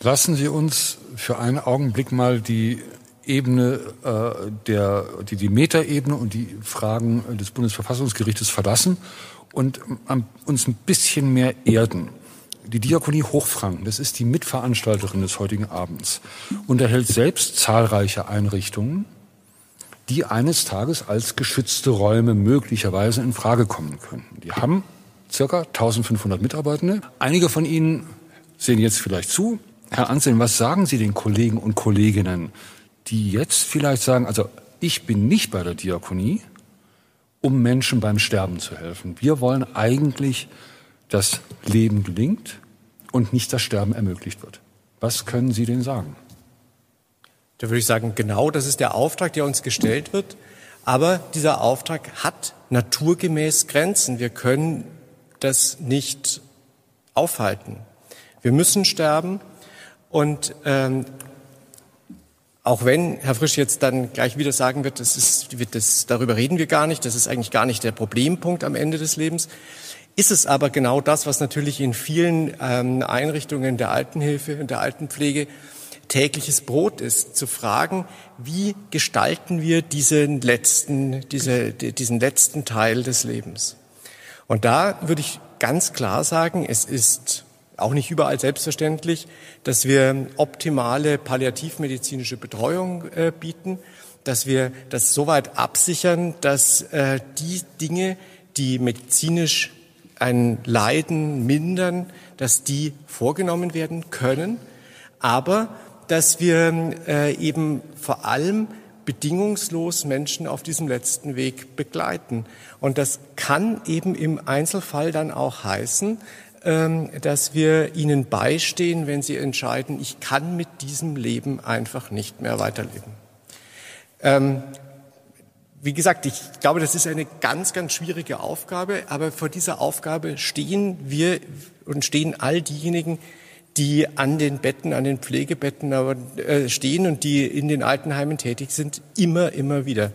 Lassen Sie uns für einen Augenblick mal die Ebene äh, der die, die Metaebene und die Fragen des Bundesverfassungsgerichtes verlassen und ähm, uns ein bisschen mehr erden. Die Diakonie Hochfranken, das ist die Mitveranstalterin des heutigen Abends, unterhält selbst zahlreiche Einrichtungen, die eines Tages als geschützte Räume möglicherweise in Frage kommen könnten. Die haben circa 1500 Mitarbeitende. Einige von Ihnen sehen jetzt vielleicht zu. Herr Ansehen, was sagen Sie den Kollegen und Kolleginnen, die jetzt vielleicht sagen, also ich bin nicht bei der Diakonie, um Menschen beim Sterben zu helfen. Wir wollen eigentlich, dass Leben gelingt und nicht das Sterben ermöglicht wird. Was können Sie denn sagen? Da würde ich sagen, genau das ist der Auftrag, der uns gestellt wird. Aber dieser Auftrag hat naturgemäß Grenzen. Wir können das nicht aufhalten. Wir müssen sterben. Und ähm, auch wenn Herr Frisch jetzt dann gleich wieder sagen wird, das ist, wird das, darüber reden wir gar nicht, das ist eigentlich gar nicht der Problempunkt am Ende des Lebens, ist es aber genau das, was natürlich in vielen ähm, Einrichtungen der Altenhilfe und der Altenpflege tägliches Brot ist, zu fragen, wie gestalten wir diesen letzten, diese, diesen letzten Teil des Lebens. Und da würde ich ganz klar sagen, es ist auch nicht überall selbstverständlich, dass wir optimale palliativmedizinische Betreuung äh, bieten, dass wir das soweit absichern, dass äh, die Dinge, die medizinisch ein Leiden mindern, dass die vorgenommen werden können, aber dass wir äh, eben vor allem bedingungslos Menschen auf diesem letzten Weg begleiten. Und das kann eben im Einzelfall dann auch heißen, dass wir ihnen beistehen, wenn sie entscheiden, ich kann mit diesem Leben einfach nicht mehr weiterleben. Ähm, wie gesagt, ich glaube, das ist eine ganz, ganz schwierige Aufgabe, aber vor dieser Aufgabe stehen wir und stehen all diejenigen, die an den Betten, an den Pflegebetten äh, stehen und die in den Altenheimen tätig sind, immer, immer wieder.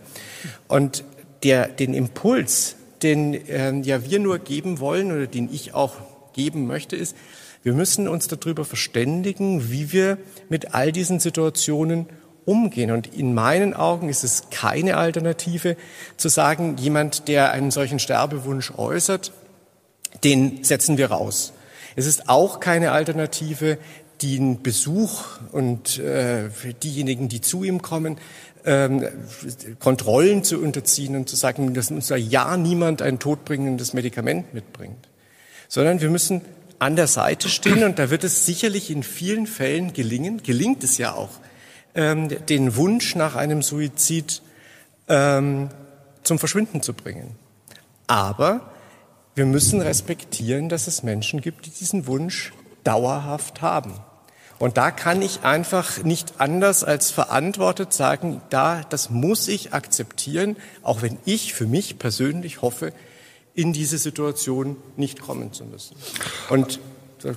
Und der, den Impuls, den äh, ja wir nur geben wollen oder den ich auch geben möchte, ist, wir müssen uns darüber verständigen, wie wir mit all diesen Situationen umgehen. Und in meinen Augen ist es keine Alternative zu sagen, jemand, der einen solchen Sterbewunsch äußert, den setzen wir raus. Es ist auch keine Alternative, den Besuch und äh, diejenigen, die zu ihm kommen, ähm, Kontrollen zu unterziehen und zu sagen, dass uns da ja niemand ein todbringendes Medikament mitbringt sondern wir müssen an der Seite stehen und da wird es sicherlich in vielen Fällen gelingen, gelingt es ja auch, ähm, den Wunsch nach einem Suizid ähm, zum Verschwinden zu bringen. Aber wir müssen respektieren, dass es Menschen gibt, die diesen Wunsch dauerhaft haben. Und da kann ich einfach nicht anders als verantwortet sagen, da, das muss ich akzeptieren, auch wenn ich für mich persönlich hoffe, in diese Situation nicht kommen zu müssen. Und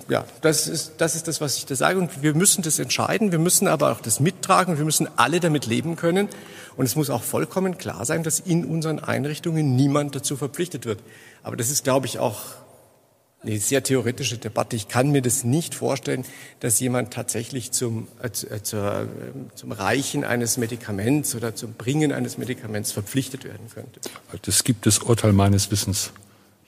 ja, das ist, das ist das, was ich da sage. Und wir müssen das entscheiden. Wir müssen aber auch das mittragen. Wir müssen alle damit leben können. Und es muss auch vollkommen klar sein, dass in unseren Einrichtungen niemand dazu verpflichtet wird. Aber das ist, glaube ich, auch eine sehr theoretische Debatte. Ich kann mir das nicht vorstellen, dass jemand tatsächlich zum, äh, äh zur, äh, zum Reichen eines Medikaments oder zum Bringen eines Medikaments verpflichtet werden könnte. Das gibt das Urteil meines Wissens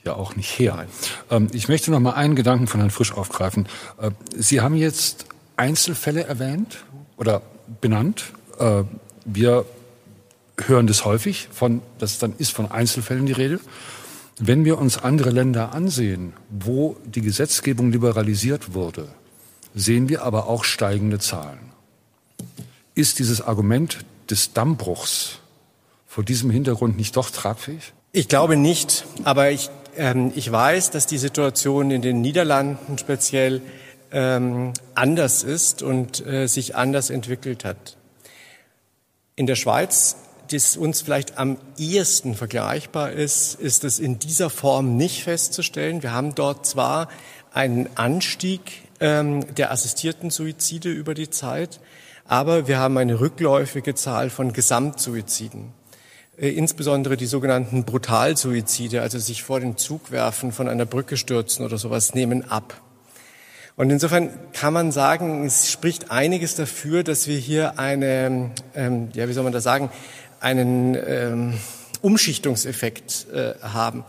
ja auch nicht her. Ähm, ich möchte noch mal einen Gedanken von Herrn Frisch aufgreifen. Äh, Sie haben jetzt Einzelfälle erwähnt oder benannt. Äh, wir hören das häufig, von, das dann ist von Einzelfällen die Rede. Wenn wir uns andere Länder ansehen, wo die Gesetzgebung liberalisiert wurde, sehen wir aber auch steigende Zahlen. Ist dieses Argument des Dammbruchs vor diesem Hintergrund nicht doch tragfähig? Ich glaube nicht, aber ich, ähm, ich weiß, dass die Situation in den Niederlanden speziell ähm, anders ist und äh, sich anders entwickelt hat. In der Schweiz das uns vielleicht am ehesten vergleichbar ist, ist es in dieser Form nicht festzustellen. Wir haben dort zwar einen Anstieg ähm, der assistierten Suizide über die Zeit, aber wir haben eine rückläufige Zahl von Gesamtsuiziden. Äh, insbesondere die sogenannten Brutalsuizide, also sich vor den Zug werfen, von einer Brücke stürzen oder sowas, nehmen ab. Und insofern kann man sagen, es spricht einiges dafür, dass wir hier eine, ähm, ja, wie soll man das sagen, einen ähm, Umschichtungseffekt äh, haben.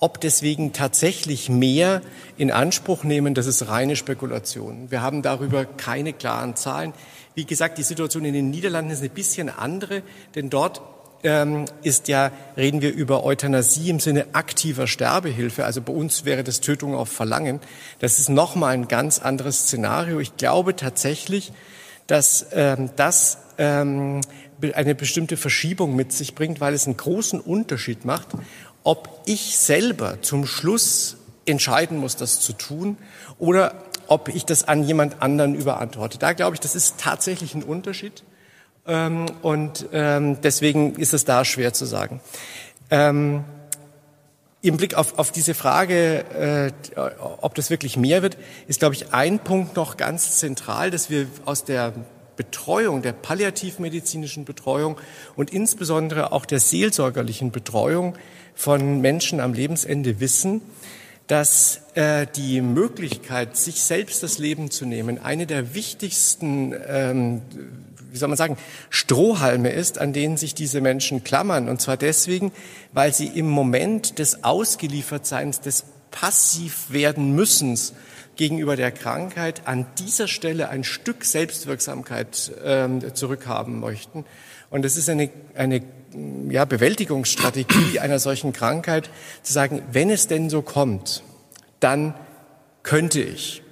Ob deswegen tatsächlich mehr in Anspruch nehmen, das ist reine Spekulation. Wir haben darüber keine klaren Zahlen. Wie gesagt, die Situation in den Niederlanden ist ein bisschen andere, denn dort ähm, ist ja, reden wir über Euthanasie im Sinne aktiver Sterbehilfe. Also bei uns wäre das Tötung auf Verlangen. Das ist nochmal ein ganz anderes Szenario. Ich glaube tatsächlich, dass ähm, das ähm, eine bestimmte Verschiebung mit sich bringt, weil es einen großen Unterschied macht, ob ich selber zum Schluss entscheiden muss, das zu tun oder ob ich das an jemand anderen überantworte. Da glaube ich, das ist tatsächlich ein Unterschied. Ähm, und ähm, deswegen ist es da schwer zu sagen. Ähm, Im Blick auf, auf diese Frage, äh, ob das wirklich mehr wird, ist, glaube ich, ein Punkt noch ganz zentral, dass wir aus der Betreuung, der palliativmedizinischen Betreuung und insbesondere auch der seelsorgerlichen Betreuung von Menschen am Lebensende wissen, dass äh, die Möglichkeit, sich selbst das Leben zu nehmen, eine der wichtigsten, ähm, wie soll man sagen, Strohhalme ist, an denen sich diese Menschen klammern. Und zwar deswegen, weil sie im Moment des Ausgeliefertseins, des passiv werden müssens gegenüber der Krankheit an dieser Stelle ein Stück Selbstwirksamkeit äh, zurückhaben möchten. Und es ist eine, eine ja, Bewältigungsstrategie einer solchen Krankheit, zu sagen, wenn es denn so kommt, dann könnte ich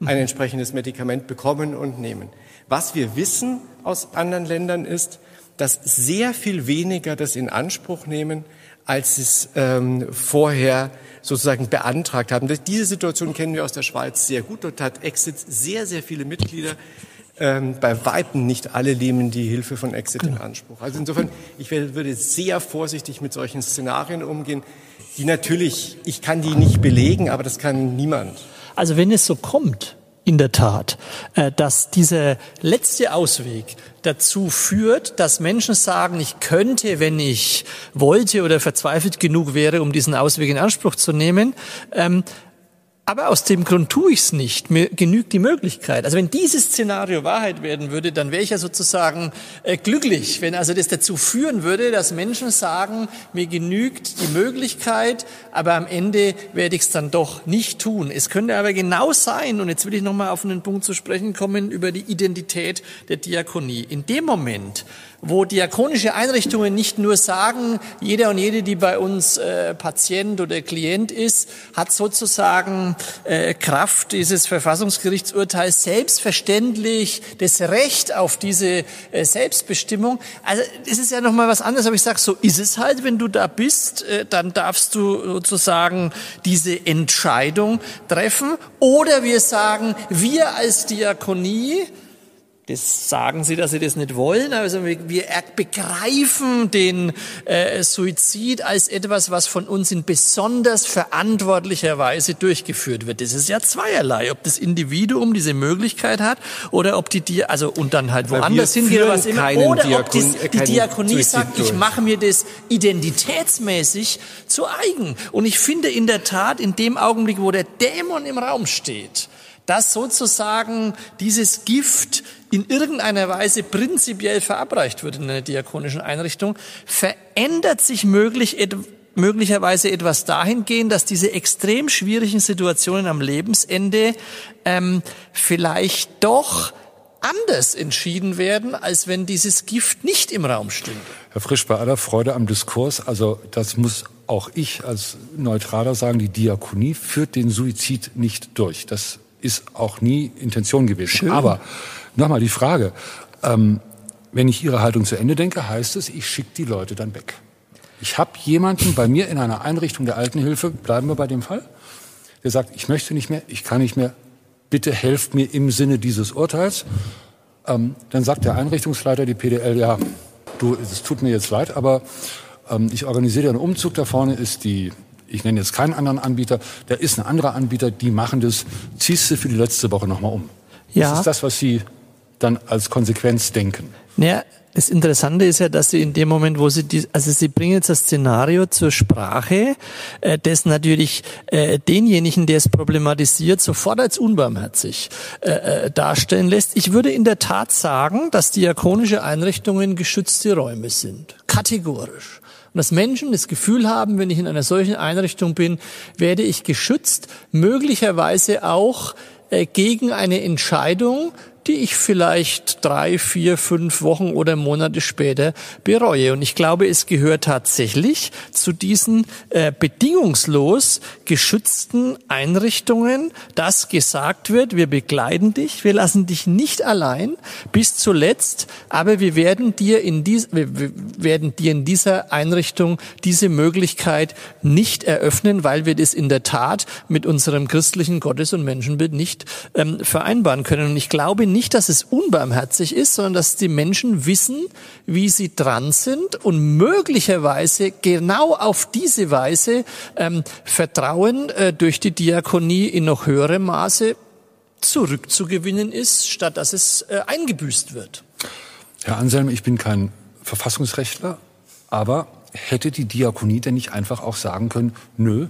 ein entsprechendes Medikament bekommen und nehmen. Was wir wissen aus anderen Ländern ist, dass sehr viel weniger das in Anspruch nehmen, als es ähm, vorher sozusagen beantragt haben. Diese Situation kennen wir aus der Schweiz sehr gut. Dort hat Exit sehr, sehr viele Mitglieder. Ähm, bei Weitem nicht alle nehmen die Hilfe von Exit in Anspruch. Also insofern, ich würde sehr vorsichtig mit solchen Szenarien umgehen, die natürlich, ich kann die nicht belegen, aber das kann niemand. Also wenn es so kommt, in der Tat, äh, dass dieser letzte Ausweg dazu führt, dass Menschen sagen, ich könnte, wenn ich wollte oder verzweifelt genug wäre, um diesen Ausweg in Anspruch zu nehmen, ähm, aber aus dem Grund tue ich es nicht. Mir genügt die Möglichkeit. Also wenn dieses Szenario Wahrheit werden würde, dann wäre ich ja sozusagen äh, glücklich. Wenn also das dazu führen würde, dass Menschen sagen, mir genügt die Möglichkeit, aber am Ende werde ich es dann doch nicht tun. Es könnte aber genau sein, und jetzt will ich nochmal auf einen Punkt zu sprechen kommen, über die Identität der Diakonie. In dem Moment, wo diakonische Einrichtungen nicht nur sagen, jeder und jede, die bei uns äh, Patient oder Klient ist, hat sozusagen äh, Kraft dieses Verfassungsgerichtsurteils selbstverständlich das Recht auf diese äh, Selbstbestimmung. Also es ist ja noch mal was anderes, aber ich sage, so ist es halt, wenn du da bist, äh, dann darfst du sozusagen diese Entscheidung treffen. Oder wir sagen, wir als Diakonie das sagen sie, dass sie das nicht wollen. Also wir, wir begreifen den äh, Suizid als etwas, was von uns in besonders verantwortlicher Weise durchgeführt wird. Das ist ja zweierlei, ob das Individuum diese Möglichkeit hat oder ob die, die also und dann halt woanders hingehen oder was immer, oder Diakon, ob das, die Diakonie Suizid sagt, durch. ich mache mir das identitätsmäßig zu eigen. Und ich finde in der Tat, in dem Augenblick, wo der Dämon im Raum steht, dass sozusagen dieses Gift in irgendeiner Weise prinzipiell verabreicht wird in einer diakonischen Einrichtung, verändert sich möglich, et, möglicherweise etwas dahingehend, dass diese extrem schwierigen Situationen am Lebensende ähm, vielleicht doch anders entschieden werden, als wenn dieses Gift nicht im Raum stünde. Herr Frisch, bei aller Freude am Diskurs, also das muss auch ich als Neutraler sagen, die Diakonie führt den Suizid nicht durch. Das ist auch nie Intention gewesen. Schön. Aber nochmal die Frage, ähm, wenn ich Ihre Haltung zu Ende denke, heißt es, ich schicke die Leute dann weg. Ich habe jemanden bei mir in einer Einrichtung der Altenhilfe, bleiben wir bei dem Fall, der sagt, ich möchte nicht mehr, ich kann nicht mehr, bitte helft mir im Sinne dieses Urteils. Ähm, dann sagt der Einrichtungsleiter, die PDL, ja, du, es tut mir jetzt leid, aber ähm, ich organisiere einen Umzug. Da vorne ist die ich nenne jetzt keinen anderen Anbieter, da ist ein anderer Anbieter, die machen das, ziehst du für die letzte Woche nochmal um. Ja. Das ist das, was Sie dann als Konsequenz denken. Naja, das Interessante ist ja, dass Sie in dem Moment, wo Sie die, also Sie bringen jetzt das Szenario zur Sprache, äh, das natürlich äh, denjenigen, der es problematisiert, sofort als unbarmherzig äh, äh, darstellen lässt. Ich würde in der Tat sagen, dass diakonische Einrichtungen geschützte Räume sind. Kategorisch. Und dass Menschen das Gefühl haben, wenn ich in einer solchen Einrichtung bin, werde ich geschützt, möglicherweise auch äh, gegen eine Entscheidung, die ich vielleicht drei, vier, fünf Wochen oder Monate später bereue. Und ich glaube, es gehört tatsächlich zu diesen äh, bedingungslos geschützten Einrichtungen, dass gesagt wird, wir begleiten dich, wir lassen dich nicht allein bis zuletzt, aber wir werden dir in, dies, wir werden dir in dieser Einrichtung diese Möglichkeit nicht eröffnen, weil wir das in der Tat mit unserem christlichen Gottes- und Menschenbild nicht ähm, vereinbaren können. Und ich glaube nicht, nicht, dass es unbarmherzig ist, sondern dass die Menschen wissen, wie sie dran sind und möglicherweise genau auf diese Weise ähm, Vertrauen äh, durch die Diakonie in noch höherem Maße zurückzugewinnen ist, statt dass es äh, eingebüßt wird. Herr Anselm, ich bin kein Verfassungsrechtler, aber hätte die Diakonie denn nicht einfach auch sagen können, nö,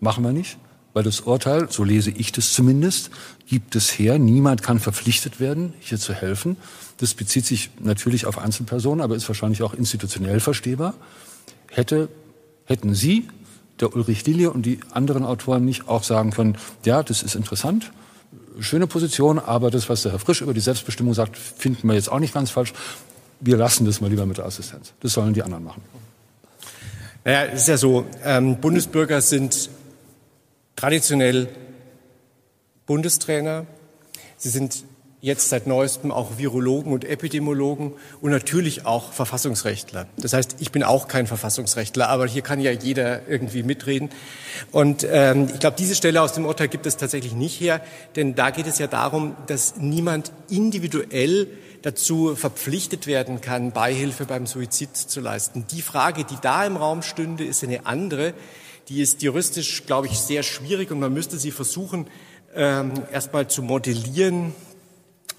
machen wir nicht? Weil das Urteil, so lese ich das zumindest, gibt es her. Niemand kann verpflichtet werden, hier zu helfen. Das bezieht sich natürlich auf Einzelpersonen, aber ist wahrscheinlich auch institutionell verstehbar. Hätte, hätten Sie, der Ulrich Lilie und die anderen Autoren nicht auch sagen können, ja, das ist interessant, schöne Position, aber das, was der Herr Frisch über die Selbstbestimmung sagt, finden wir jetzt auch nicht ganz falsch. Wir lassen das mal lieber mit der Assistenz. Das sollen die anderen machen. Naja, es ist ja so, ähm, Bundesbürger sind traditionell Bundestrainer. Sie sind jetzt seit neuestem auch Virologen und Epidemiologen und natürlich auch Verfassungsrechtler. Das heißt, ich bin auch kein Verfassungsrechtler, aber hier kann ja jeder irgendwie mitreden. Und ähm, ich glaube, diese Stelle aus dem Urteil gibt es tatsächlich nicht her, denn da geht es ja darum, dass niemand individuell dazu verpflichtet werden kann, Beihilfe beim Suizid zu leisten. Die Frage, die da im Raum stünde, ist eine andere die ist juristisch, glaube ich, sehr schwierig und man müsste sie versuchen, ähm, erstmal zu modellieren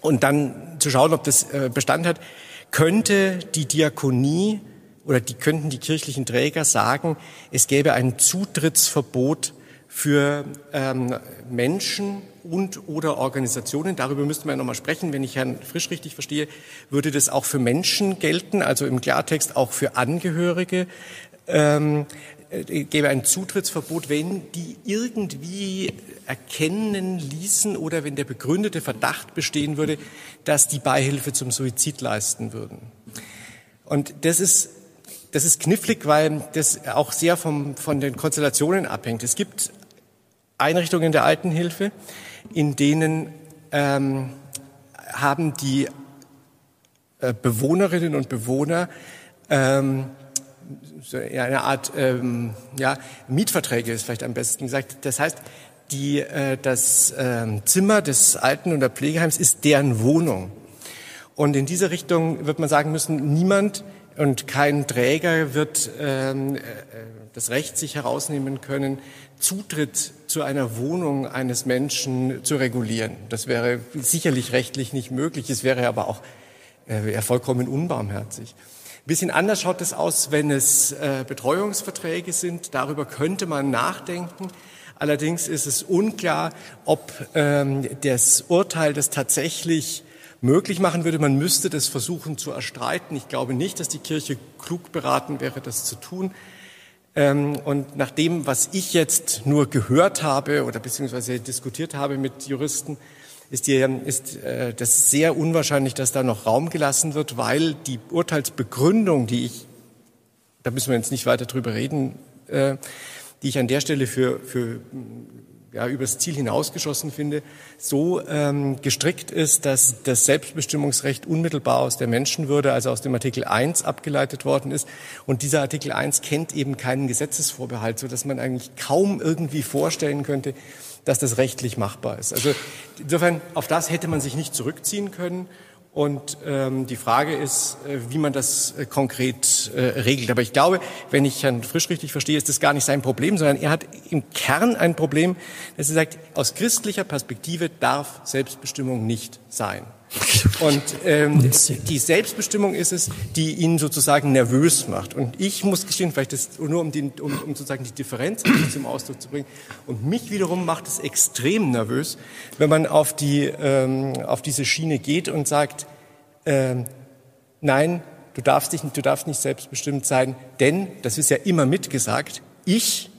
und dann zu schauen, ob das äh, Bestand hat. Könnte die Diakonie oder die könnten die kirchlichen Träger sagen, es gäbe ein Zutrittsverbot für ähm, Menschen und oder Organisationen. Darüber müsste man ja nochmal sprechen. Wenn ich Herrn Frisch richtig verstehe, würde das auch für Menschen gelten, also im Klartext auch für Angehörige. Ähm, äh, gäbe ein Zutrittsverbot, wenn die irgendwie erkennen ließen oder wenn der begründete Verdacht bestehen würde, dass die Beihilfe zum Suizid leisten würden. Und das ist, das ist knifflig, weil das auch sehr vom, von den Konstellationen abhängt. Es gibt Einrichtungen der Altenhilfe, in denen ähm, haben die äh, Bewohnerinnen und Bewohner ähm, so eine Art ähm, ja, Mietverträge ist vielleicht am besten gesagt. Das heißt, die, äh, das äh, Zimmer des Alten- oder Pflegeheims ist deren Wohnung. Und in diese Richtung wird man sagen müssen, niemand und kein Träger wird ähm, äh, das Recht sich herausnehmen können, Zutritt zu einer Wohnung eines Menschen zu regulieren. Das wäre sicherlich rechtlich nicht möglich. Es wäre aber auch äh, vollkommen unbarmherzig. Ein bisschen anders schaut es aus, wenn es äh, Betreuungsverträge sind. Darüber könnte man nachdenken. Allerdings ist es unklar, ob ähm, das Urteil das tatsächlich möglich machen würde. Man müsste das versuchen zu erstreiten. Ich glaube nicht, dass die Kirche klug beraten wäre, das zu tun. Ähm, und nach dem, was ich jetzt nur gehört habe oder beziehungsweise diskutiert habe mit Juristen, ist, die, ist äh, das sehr unwahrscheinlich, dass da noch Raum gelassen wird, weil die Urteilsbegründung, die ich, da müssen wir jetzt nicht weiter drüber reden, äh, die ich an der Stelle für, für ja, übers Ziel hinausgeschossen finde, so ähm, gestrickt ist, dass das Selbstbestimmungsrecht unmittelbar aus der Menschenwürde, also aus dem Artikel 1 abgeleitet worden ist. Und dieser Artikel 1 kennt eben keinen Gesetzesvorbehalt, so dass man eigentlich kaum irgendwie vorstellen könnte, dass das rechtlich machbar ist. Also insofern, auf das hätte man sich nicht zurückziehen können. Und ähm, die Frage ist, äh, wie man das äh, konkret äh, regelt. Aber ich glaube, wenn ich Herrn Frisch richtig verstehe, ist das gar nicht sein Problem, sondern er hat im Kern ein Problem, dass er sagt, aus christlicher Perspektive darf Selbstbestimmung nicht sein. Und ähm, die Selbstbestimmung ist es, die ihn sozusagen nervös macht. Und ich muss gestehen, vielleicht das nur um, den, um, um sozusagen die Differenz zum Ausdruck zu bringen. Und mich wiederum macht es extrem nervös, wenn man auf die ähm, auf diese Schiene geht und sagt, ähm, nein, du darfst nicht, du darfst nicht selbstbestimmt sein, denn das ist ja immer mitgesagt. Ich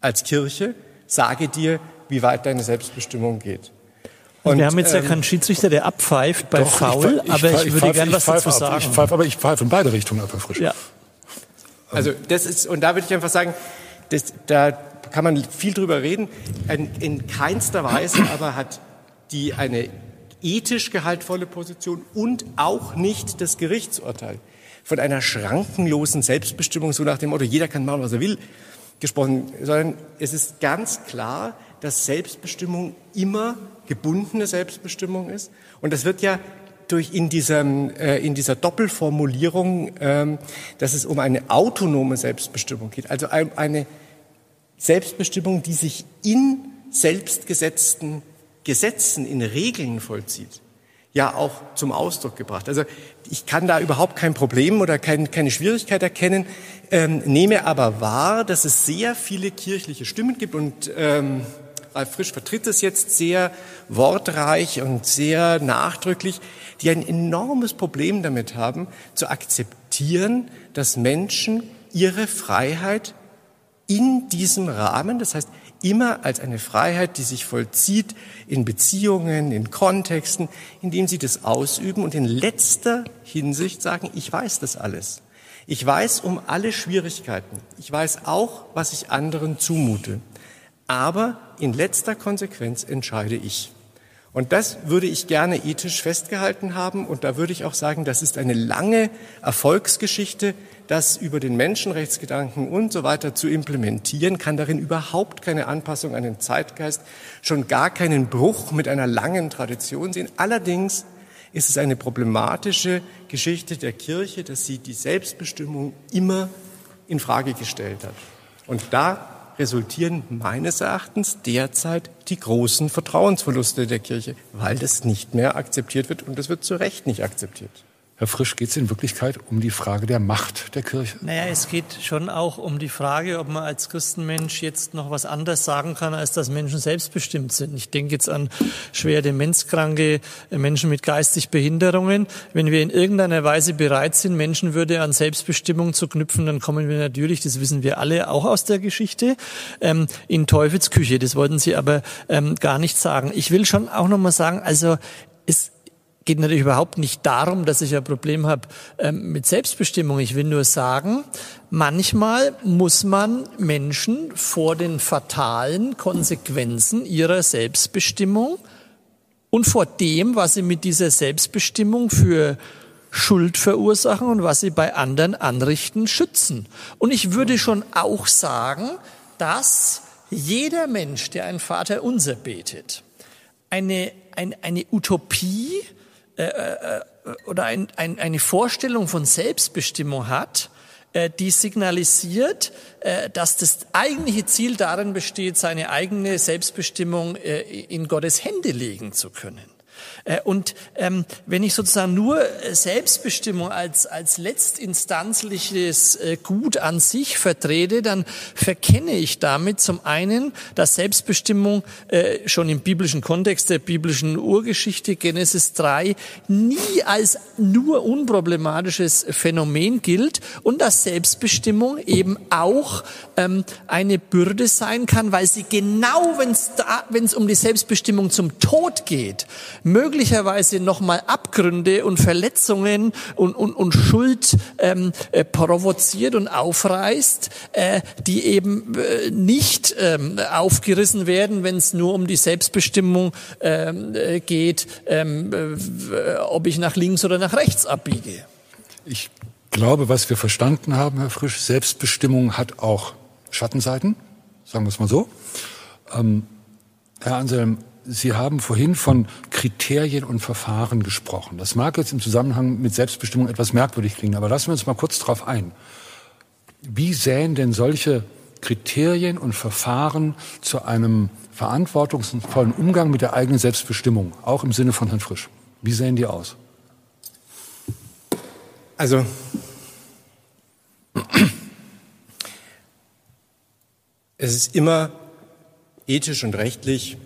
als Kirche sage dir, wie weit deine Selbstbestimmung geht. Und, wir haben jetzt ähm, ja keinen Schiedsrichter, der abpfeift bei doch, Foul, ich, aber ich, ich würde gerne was dazu sagen. Ich pfeife, aber ich pfeife in beide Richtungen ab, Herr Frisch. Ja. Also das ist, und da würde ich einfach sagen, das, da kann man viel drüber reden. In, in keinster Weise aber hat die eine ethisch gehaltvolle Position und auch nicht das Gerichtsurteil von einer schrankenlosen Selbstbestimmung, so nach dem Motto, jeder kann machen, was er will, gesprochen, sondern es ist ganz klar, dass Selbstbestimmung immer gebundene Selbstbestimmung ist. Und das wird ja durch in dieser, äh, in dieser Doppelformulierung, ähm, dass es um eine autonome Selbstbestimmung geht, also eine Selbstbestimmung, die sich in selbstgesetzten Gesetzen, in Regeln vollzieht, ja auch zum Ausdruck gebracht. Also ich kann da überhaupt kein Problem oder kein, keine Schwierigkeit erkennen, ähm, nehme aber wahr, dass es sehr viele kirchliche Stimmen gibt und ähm, Ralf Frisch vertritt es jetzt sehr wortreich und sehr nachdrücklich, die ein enormes Problem damit haben, zu akzeptieren, dass Menschen ihre Freiheit in diesem Rahmen, das heißt immer als eine Freiheit, die sich vollzieht in Beziehungen, in Kontexten, in dem sie das ausüben und in letzter Hinsicht sagen, ich weiß das alles. Ich weiß um alle Schwierigkeiten. Ich weiß auch, was ich anderen zumute. Aber in letzter Konsequenz entscheide ich. Und das würde ich gerne ethisch festgehalten haben. Und da würde ich auch sagen, das ist eine lange Erfolgsgeschichte, das über den Menschenrechtsgedanken und so weiter zu implementieren, kann darin überhaupt keine Anpassung an den Zeitgeist, schon gar keinen Bruch mit einer langen Tradition sehen. Allerdings ist es eine problematische Geschichte der Kirche, dass sie die Selbstbestimmung immer in Frage gestellt hat. Und da resultieren meines Erachtens derzeit die großen Vertrauensverluste der Kirche, weil das nicht mehr akzeptiert wird und das wird zu Recht nicht akzeptiert. Herr Frisch, geht es in Wirklichkeit um die Frage der Macht der Kirche? Naja, es geht schon auch um die Frage, ob man als Christenmensch jetzt noch was anderes sagen kann, als dass Menschen selbstbestimmt sind. Ich denke jetzt an schwer demenzkranke Menschen mit geistig Behinderungen. Wenn wir in irgendeiner Weise bereit sind, Menschenwürde an Selbstbestimmung zu knüpfen, dann kommen wir natürlich, das wissen wir alle auch aus der Geschichte, ähm, in Teufelsküche. Das wollten Sie aber ähm, gar nicht sagen. Ich will schon auch noch mal sagen, also es geht natürlich überhaupt nicht darum, dass ich ein Problem habe ähm, mit Selbstbestimmung. Ich will nur sagen, manchmal muss man Menschen vor den fatalen Konsequenzen ihrer Selbstbestimmung und vor dem, was sie mit dieser Selbstbestimmung für Schuld verursachen und was sie bei anderen anrichten, schützen. Und ich würde schon auch sagen, dass jeder Mensch, der ein Vater unser betet, eine, ein, eine Utopie äh, äh, oder ein, ein, eine Vorstellung von Selbstbestimmung hat, äh, die signalisiert, äh, dass das eigentliche Ziel darin besteht, seine eigene Selbstbestimmung äh, in Gottes Hände legen zu können. Äh, und ähm, wenn ich sozusagen nur äh, Selbstbestimmung als, als letztinstanzliches äh, Gut an sich vertrete, dann verkenne ich damit zum einen, dass Selbstbestimmung äh, schon im biblischen Kontext der biblischen Urgeschichte Genesis 3 nie als nur unproblematisches Phänomen gilt und dass Selbstbestimmung eben auch ähm, eine Bürde sein kann, weil sie genau, wenn es um die Selbstbestimmung zum Tod geht, möglicherweise nochmal Abgründe und Verletzungen und, und, und Schuld ähm, äh, provoziert und aufreißt, äh, die eben äh, nicht ähm, aufgerissen werden, wenn es nur um die Selbstbestimmung ähm, äh, geht, ähm, äh, ob ich nach links oder nach rechts abbiege. Ich glaube, was wir verstanden haben, Herr Frisch, Selbstbestimmung hat auch Schattenseiten, sagen wir es mal so. Ähm, Herr Anselm, Sie haben vorhin von Kriterien und Verfahren gesprochen. Das mag jetzt im Zusammenhang mit Selbstbestimmung etwas merkwürdig klingen, aber lassen wir uns mal kurz darauf ein. Wie sähen denn solche Kriterien und Verfahren zu einem verantwortungsvollen Umgang mit der eigenen Selbstbestimmung, auch im Sinne von Herrn Frisch? Wie sehen die aus? Also es ist immer ethisch und rechtlich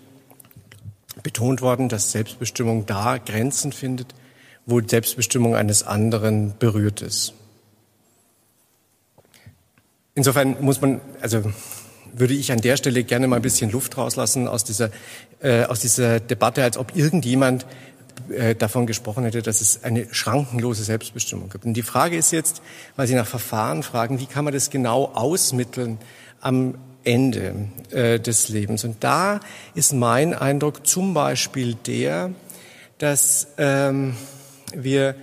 betont worden, dass Selbstbestimmung da Grenzen findet, wo Selbstbestimmung eines anderen berührt ist. Insofern muss man, also würde ich an der Stelle gerne mal ein bisschen Luft rauslassen aus dieser, äh, aus dieser Debatte, als ob irgendjemand äh, davon gesprochen hätte, dass es eine schrankenlose Selbstbestimmung gibt. Und die Frage ist jetzt, weil Sie nach Verfahren fragen, wie kann man das genau ausmitteln am Ende äh, des Lebens. Und da ist mein Eindruck zum Beispiel der, dass ähm, wir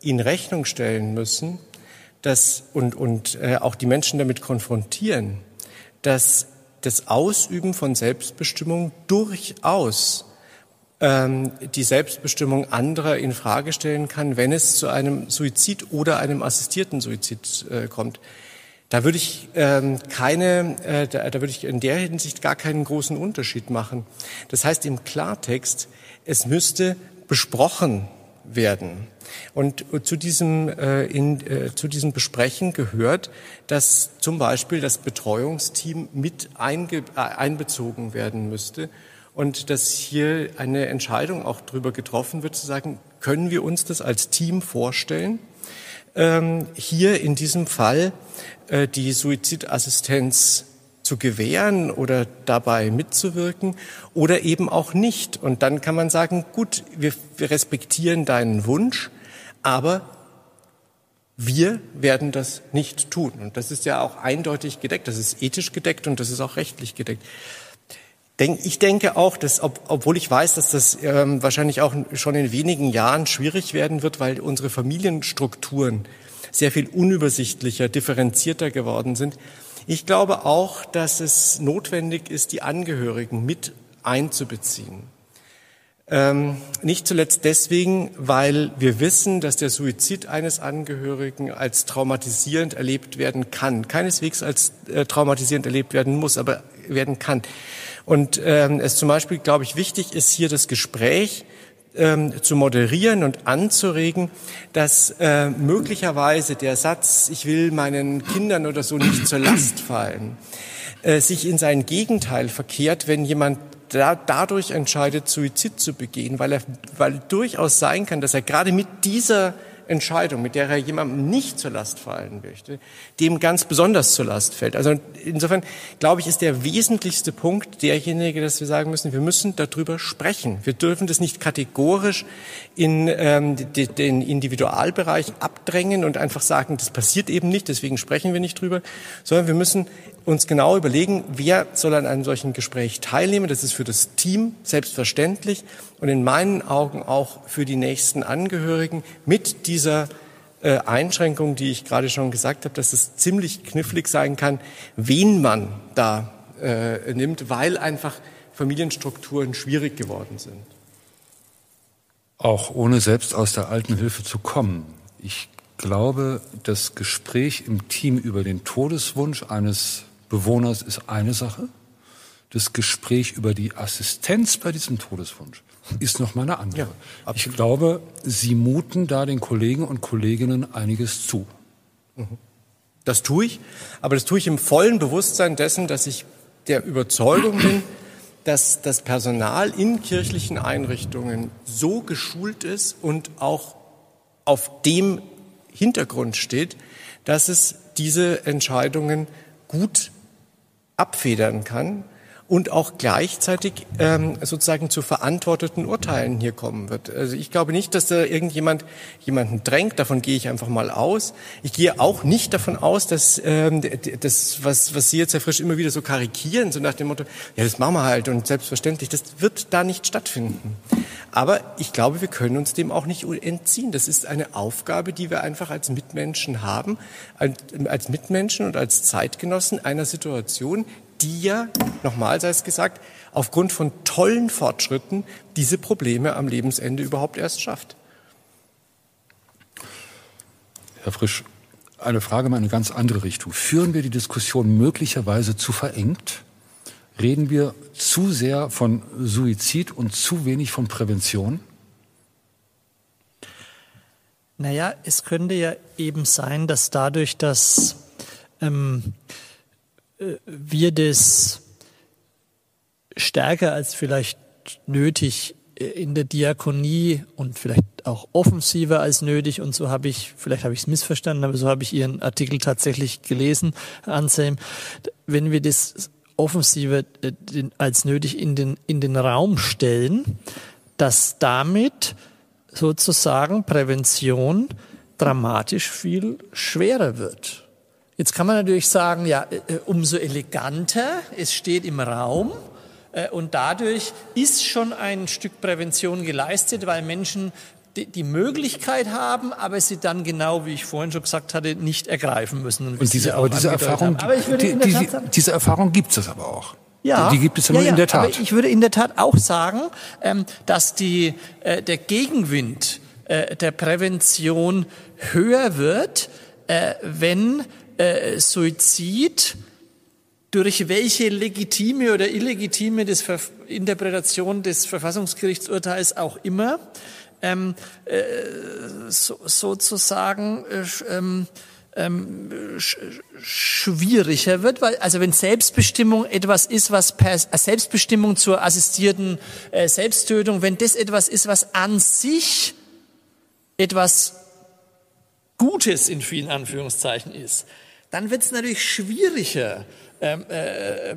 in Rechnung stellen müssen, dass, und, und äh, auch die Menschen damit konfrontieren, dass das Ausüben von Selbstbestimmung durchaus ähm, die Selbstbestimmung anderer in Frage stellen kann, wenn es zu einem Suizid oder einem assistierten Suizid äh, kommt. Da würde ich ähm, keine, äh, da, da würde ich in der Hinsicht gar keinen großen Unterschied machen. Das heißt im Klartext, es müsste besprochen werden. Und zu diesem, äh, in, äh, zu diesem Besprechen gehört, dass zum Beispiel das Betreuungsteam mit einge, äh, einbezogen werden müsste und dass hier eine Entscheidung auch darüber getroffen wird, zu sagen, können wir uns das als Team vorstellen? Ähm, hier in diesem Fall äh, die Suizidassistenz zu gewähren oder dabei mitzuwirken oder eben auch nicht. Und dann kann man sagen, gut, wir, wir respektieren deinen Wunsch, aber wir werden das nicht tun. Und das ist ja auch eindeutig gedeckt, das ist ethisch gedeckt und das ist auch rechtlich gedeckt. Ich denke auch, dass, ob, obwohl ich weiß, dass das ähm, wahrscheinlich auch schon in wenigen Jahren schwierig werden wird, weil unsere Familienstrukturen sehr viel unübersichtlicher, differenzierter geworden sind. Ich glaube auch, dass es notwendig ist, die Angehörigen mit einzubeziehen. Ähm, nicht zuletzt deswegen, weil wir wissen, dass der Suizid eines Angehörigen als traumatisierend erlebt werden kann. Keineswegs als äh, traumatisierend erlebt werden muss, aber werden kann. Und ähm, es zum Beispiel, glaube ich, wichtig ist, hier das Gespräch ähm, zu moderieren und anzuregen, dass äh, möglicherweise der Satz, ich will meinen Kindern oder so nicht zur Last fallen, äh, sich in sein Gegenteil verkehrt, wenn jemand da, dadurch entscheidet, Suizid zu begehen, weil er, weil durchaus sein kann, dass er gerade mit dieser Entscheidung, mit der er jemandem nicht zur Last fallen möchte, dem ganz besonders zur Last fällt. Also insofern glaube ich, ist der wesentlichste Punkt derjenige, dass wir sagen müssen, wir müssen darüber sprechen. Wir dürfen das nicht kategorisch in ähm, den Individualbereich abdrängen und einfach sagen, das passiert eben nicht, deswegen sprechen wir nicht drüber, sondern wir müssen uns genau überlegen, wer soll an einem solchen Gespräch teilnehmen. Das ist für das Team selbstverständlich und in meinen Augen auch für die nächsten Angehörigen mit dieser äh, Einschränkung, die ich gerade schon gesagt habe, dass es ziemlich knifflig sein kann, wen man da äh, nimmt, weil einfach Familienstrukturen schwierig geworden sind. Auch ohne selbst aus der alten Hilfe zu kommen. Ich glaube, das Gespräch im Team über den Todeswunsch eines Bewohners ist eine Sache. Das Gespräch über die Assistenz bei diesem Todeswunsch ist noch mal eine andere. Ja, ich glaube, Sie muten da den Kollegen und Kolleginnen einiges zu. Mhm. Das tue ich, aber das tue ich im vollen Bewusstsein dessen, dass ich der Überzeugung bin, dass das Personal in kirchlichen Einrichtungen so geschult ist und auch auf dem Hintergrund steht, dass es diese Entscheidungen gut abfedern kann und auch gleichzeitig ähm, sozusagen zu verantworteten Urteilen hier kommen wird. Also ich glaube nicht, dass da irgendjemand jemanden drängt, davon gehe ich einfach mal aus. Ich gehe auch nicht davon aus, dass ähm, das, was, was Sie jetzt, Herr Frisch, immer wieder so karikieren, so nach dem Motto, ja, das machen wir halt und selbstverständlich, das wird da nicht stattfinden. Aber ich glaube, wir können uns dem auch nicht entziehen. Das ist eine Aufgabe, die wir einfach als Mitmenschen haben, als Mitmenschen und als Zeitgenossen einer Situation, die ja, nochmal sei es gesagt, aufgrund von tollen Fortschritten diese Probleme am Lebensende überhaupt erst schafft. Herr Frisch, eine Frage in eine ganz andere Richtung. Führen wir die Diskussion möglicherweise zu verengt? Reden wir zu sehr von Suizid und zu wenig von Prävention? Naja, es könnte ja eben sein, dass dadurch, dass ähm, wir das stärker als vielleicht nötig äh, in der Diakonie und vielleicht auch offensiver als nötig und so habe ich, vielleicht habe ich es missverstanden, aber so habe ich Ihren Artikel tatsächlich gelesen, Anselm. Wenn wir das offensiver äh, als nötig in den, in den Raum stellen, dass damit sozusagen Prävention dramatisch viel schwerer wird. Jetzt kann man natürlich sagen, ja, äh, umso eleganter, es steht im Raum äh, und dadurch ist schon ein Stück Prävention geleistet, weil Menschen die Möglichkeit haben, aber sie dann genau, wie ich vorhin schon gesagt hatte, nicht ergreifen müssen. Und, und diese, aber diese Erfahrung, aber die, die, diese Erfahrung gibt es aber auch. Ja, die gibt es ja, ja, in der Tat. Aber ich würde in der Tat auch sagen, ähm, dass die, äh, der Gegenwind der Prävention höher wird, wenn äh, Suizid durch welche legitime oder illegitime des Interpretation des Verfassungsgerichtsurteils auch immer ähm, äh, so, sozusagen äh, ähm, ähm, sch schwieriger wird, weil also wenn Selbstbestimmung etwas ist, was per äh, Selbstbestimmung zur assistierten äh, Selbsttötung, wenn das etwas ist, was an sich etwas Gutes in vielen Anführungszeichen ist, dann wird es natürlich schwieriger, ähm, äh,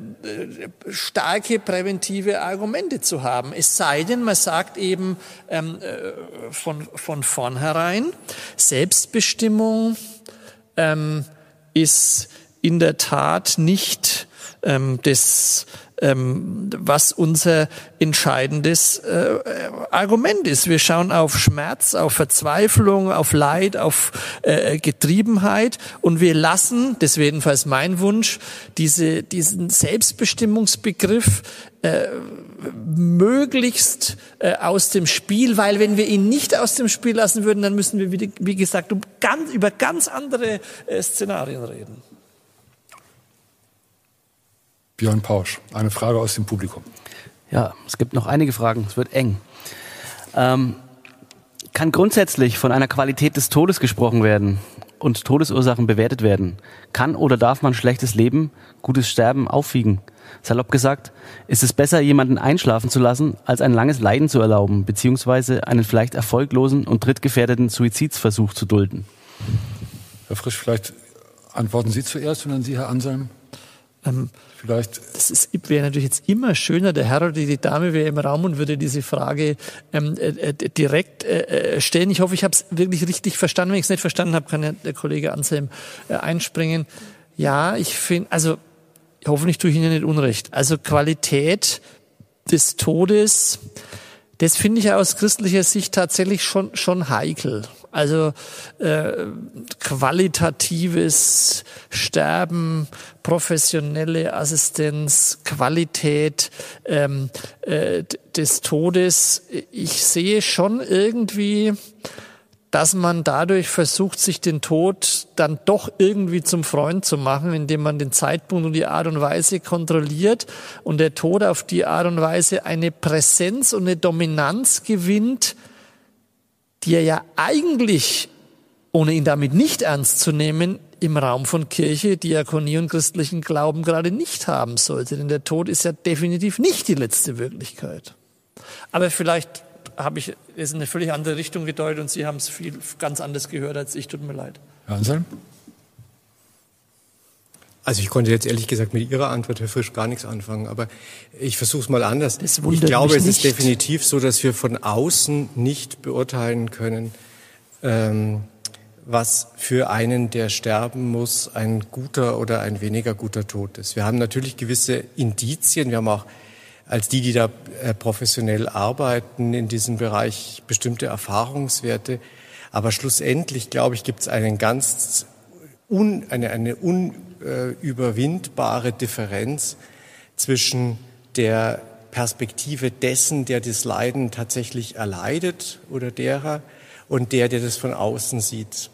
starke präventive Argumente zu haben. Es sei denn, man sagt eben ähm, äh, von, von vornherein, Selbstbestimmung ähm, ist in der Tat nicht ähm, das ähm, was unser entscheidendes äh, Argument ist. Wir schauen auf Schmerz, auf Verzweiflung, auf Leid, auf äh, Getriebenheit und wir lassen, das wäre jedenfalls mein Wunsch, diese, diesen Selbstbestimmungsbegriff äh, möglichst äh, aus dem Spiel, weil wenn wir ihn nicht aus dem Spiel lassen würden, dann müssen wir, wie, wie gesagt, um ganz, über ganz andere äh, Szenarien reden. Björn Pausch, eine Frage aus dem Publikum. Ja, es gibt noch einige Fragen. Es wird eng. Ähm, kann grundsätzlich von einer Qualität des Todes gesprochen werden und Todesursachen bewertet werden? Kann oder darf man schlechtes Leben, gutes Sterben aufwiegen? Salopp gesagt, ist es besser, jemanden einschlafen zu lassen, als ein langes Leiden zu erlauben, beziehungsweise einen vielleicht erfolglosen und drittgefährdeten Suizidsversuch zu dulden. Herr Frisch, vielleicht antworten Sie zuerst und dann Sie, Herr Anselm. Ähm, Vielleicht. Das wäre natürlich jetzt immer schöner, der Herr oder die Dame wäre im Raum und würde diese Frage ähm, äh, äh direkt äh, äh, stellen. Ich hoffe, ich habe es wirklich richtig verstanden. Wenn ich es nicht verstanden habe, kann ja der Kollege Anselm äh, einspringen. Ja, ich finde, also hoffentlich tue ich Ihnen nicht Unrecht. Also Qualität des Todes, das finde ich aus christlicher Sicht tatsächlich schon, schon heikel. Also äh, qualitatives Sterben, professionelle Assistenz, Qualität ähm, äh, des Todes. Ich sehe schon irgendwie, dass man dadurch versucht, sich den Tod dann doch irgendwie zum Freund zu machen, indem man den Zeitpunkt und die Art und Weise kontrolliert und der Tod auf die Art und Weise eine Präsenz und eine Dominanz gewinnt, die er ja eigentlich, ohne ihn damit nicht ernst zu nehmen, im Raum von Kirche, Diakonie und christlichen Glauben gerade nicht haben sollte. Denn der Tod ist ja definitiv nicht die letzte Wirklichkeit. Aber vielleicht habe ich es in eine völlig andere Richtung gedeutet und Sie haben es viel ganz anders gehört als ich. Tut mir leid. Anselm? Also ich konnte jetzt ehrlich gesagt mit Ihrer Antwort, Herr Frisch, gar nichts anfangen, aber ich versuche es mal anders. Ich glaube, es ist definitiv so, dass wir von außen nicht beurteilen können, ähm, was für einen, der sterben muss, ein guter oder ein weniger guter Tod ist. Wir haben natürlich gewisse Indizien, wir haben auch als die, die da äh, professionell arbeiten in diesem Bereich, bestimmte Erfahrungswerte. Aber schlussendlich, glaube ich, gibt es einen ganz un, eine, eine un, äh, überwindbare Differenz zwischen der Perspektive dessen, der das Leiden tatsächlich erleidet oder derer, und der, der das von außen sieht.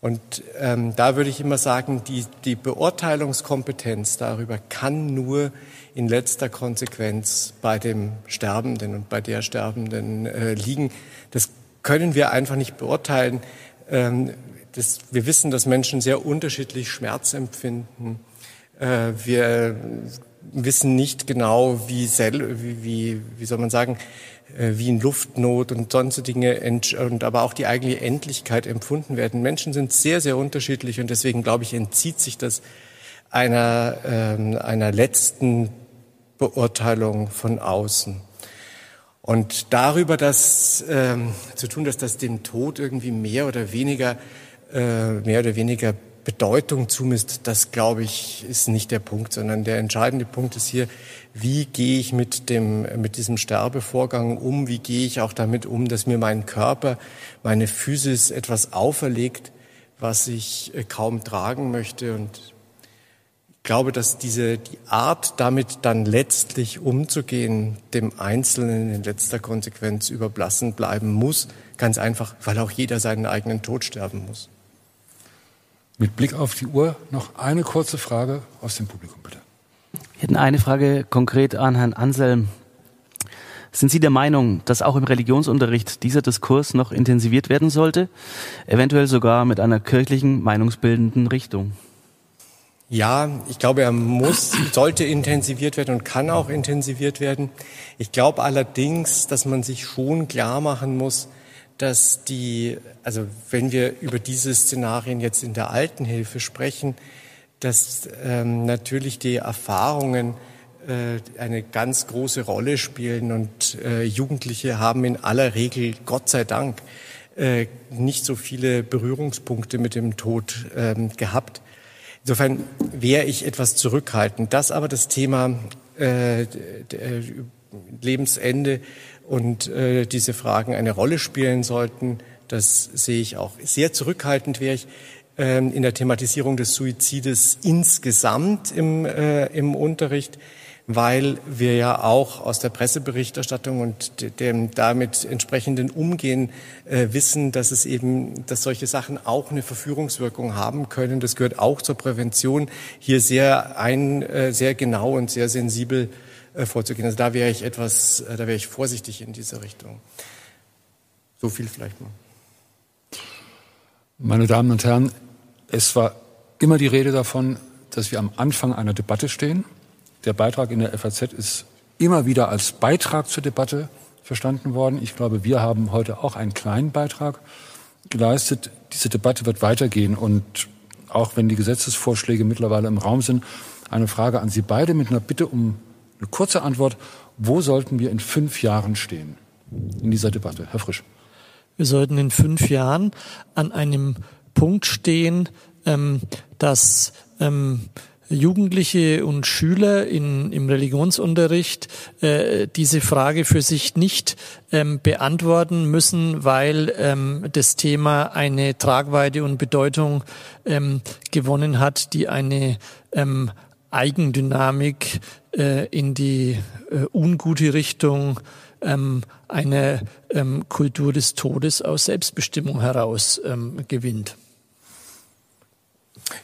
Und ähm, da würde ich immer sagen, die, die Beurteilungskompetenz darüber kann nur in letzter Konsequenz bei dem Sterbenden und bei der Sterbenden äh, liegen. Das können wir einfach nicht beurteilen. Ähm, das, wir wissen, dass Menschen sehr unterschiedlich Schmerz empfinden. Äh, wir wissen nicht genau, wie, wie, wie, wie soll man sagen, äh, wie in Luftnot und sonstige Dinge und aber auch die eigene Endlichkeit empfunden werden. Menschen sind sehr, sehr unterschiedlich und deswegen glaube ich, entzieht sich das einer, äh, einer letzten Beurteilung von außen. Und darüber das ähm, zu tun, dass das dem Tod irgendwie mehr oder weniger äh, mehr oder weniger Bedeutung zumisst, das glaube ich, ist nicht der Punkt, sondern der entscheidende Punkt ist hier, wie gehe ich mit dem, mit diesem Sterbevorgang um? Wie gehe ich auch damit um, dass mir mein Körper, meine Physis etwas auferlegt, was ich äh, kaum tragen möchte? Und ich glaube, dass diese, die Art, damit dann letztlich umzugehen, dem Einzelnen in letzter Konsequenz überblassen bleiben muss. Ganz einfach, weil auch jeder seinen eigenen Tod sterben muss. Mit Blick auf die Uhr noch eine kurze Frage aus dem Publikum, bitte. Ich hätte eine Frage konkret an Herrn Anselm. Sind Sie der Meinung, dass auch im Religionsunterricht dieser Diskurs noch intensiviert werden sollte, eventuell sogar mit einer kirchlichen meinungsbildenden Richtung? Ja, ich glaube, er muss, sollte intensiviert werden und kann auch intensiviert werden. Ich glaube allerdings, dass man sich schon klar machen muss, dass die, also wenn wir über diese Szenarien jetzt in der Altenhilfe sprechen, dass ähm, natürlich die Erfahrungen äh, eine ganz große Rolle spielen und äh, Jugendliche haben in aller Regel, Gott sei Dank, äh, nicht so viele Berührungspunkte mit dem Tod ähm, gehabt. Insofern wäre ich etwas zurückhaltend. Dass aber das Thema äh, äh Lebensende und äh, diese Fragen eine Rolle spielen sollten. Das sehe ich auch sehr zurückhaltend, wäre ich ähm, in der Thematisierung des Suizides insgesamt im, äh, im Unterricht, weil wir ja auch aus der Presseberichterstattung und dem damit entsprechenden Umgehen äh, wissen, dass es eben, dass solche Sachen auch eine Verführungswirkung haben können. Das gehört auch zur Prävention, hier sehr ein, äh, sehr genau und sehr sensibel äh, vorzugehen. Also da wäre ich etwas, äh, da wäre ich vorsichtig in diese Richtung. So viel vielleicht mal. Meine Damen und Herren, es war immer die Rede davon, dass wir am Anfang einer Debatte stehen. der Beitrag in der FAZ ist immer wieder als Beitrag zur Debatte verstanden worden. Ich glaube, wir haben heute auch einen kleinen Beitrag geleistet. Diese Debatte wird weitergehen und auch wenn die Gesetzesvorschläge mittlerweile im Raum sind, eine Frage an Sie beide mit einer Bitte um eine kurze Antwort. Wo sollten wir in fünf Jahren stehen in dieser Debatte? Herr Frisch. Wir sollten in fünf Jahren an einem Punkt stehen, ähm, dass ähm, Jugendliche und Schüler in, im Religionsunterricht äh, diese Frage für sich nicht ähm, beantworten müssen, weil ähm, das Thema eine Tragweite und Bedeutung ähm, gewonnen hat, die eine ähm, Eigendynamik äh, in die äh, ungute Richtung ähm, einer ähm, Kultur des Todes aus Selbstbestimmung heraus ähm, gewinnt.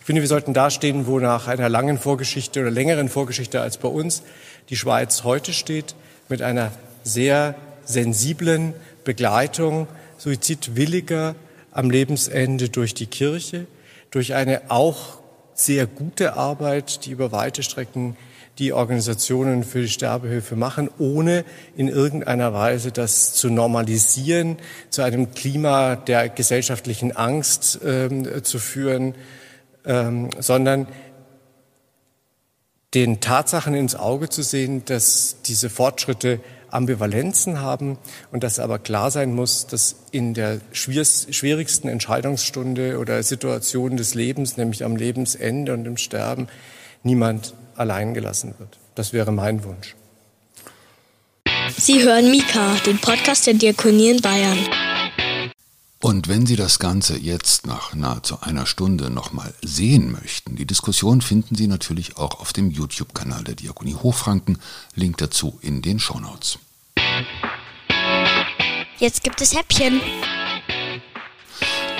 Ich finde, wir sollten da stehen, wo nach einer langen Vorgeschichte oder längeren Vorgeschichte als bei uns die Schweiz heute steht, mit einer sehr sensiblen Begleitung suizidwilliger am Lebensende durch die Kirche, durch eine auch sehr gute Arbeit, die über weite Strecken die Organisationen für die Sterbehilfe machen, ohne in irgendeiner Weise das zu normalisieren, zu einem Klima der gesellschaftlichen Angst ähm, zu führen, ähm, sondern den Tatsachen ins Auge zu sehen, dass diese Fortschritte Ambivalenzen haben und dass aber klar sein muss, dass in der schwierigsten Entscheidungsstunde oder Situation des Lebens, nämlich am Lebensende und im Sterben, niemand allein gelassen wird. Das wäre mein Wunsch. Sie hören Mika, den Podcast der Diakonie in Bayern. Und wenn Sie das Ganze jetzt nach nahezu einer Stunde nochmal sehen möchten, die Diskussion finden Sie natürlich auch auf dem YouTube-Kanal der Diakonie Hochfranken. Link dazu in den Shownotes. Jetzt gibt es Häppchen.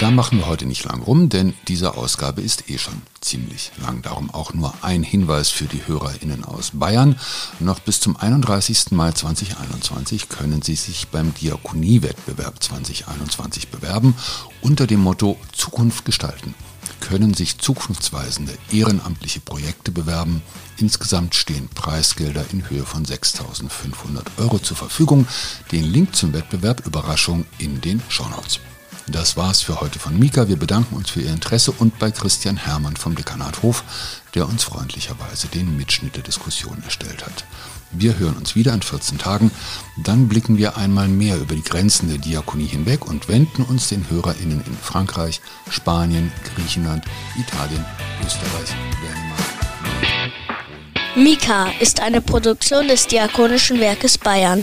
Da machen wir heute nicht lang rum, denn diese Ausgabe ist eh schon ziemlich lang. Darum auch nur ein Hinweis für die HörerInnen aus Bayern. Noch bis zum 31. Mai 2021 können Sie sich beim Diakoniewettbewerb 2021 bewerben unter dem Motto Zukunft gestalten können sich zukunftsweisende ehrenamtliche Projekte bewerben. Insgesamt stehen Preisgelder in Höhe von 6.500 Euro zur Verfügung. Den Link zum Wettbewerb Überraschung in den Shownotes. Das war's für heute von Mika. Wir bedanken uns für Ihr Interesse und bei Christian Hermann vom Dekanat Hof, der uns freundlicherweise den Mitschnitt der Diskussion erstellt hat. Wir hören uns wieder in 14 Tagen. Dann blicken wir einmal mehr über die Grenzen der Diakonie hinweg und wenden uns den HörerInnen in Frankreich, Spanien, Griechenland, Italien, Österreich, Dänemark. Mika ist eine Produktion des Diakonischen Werkes Bayern.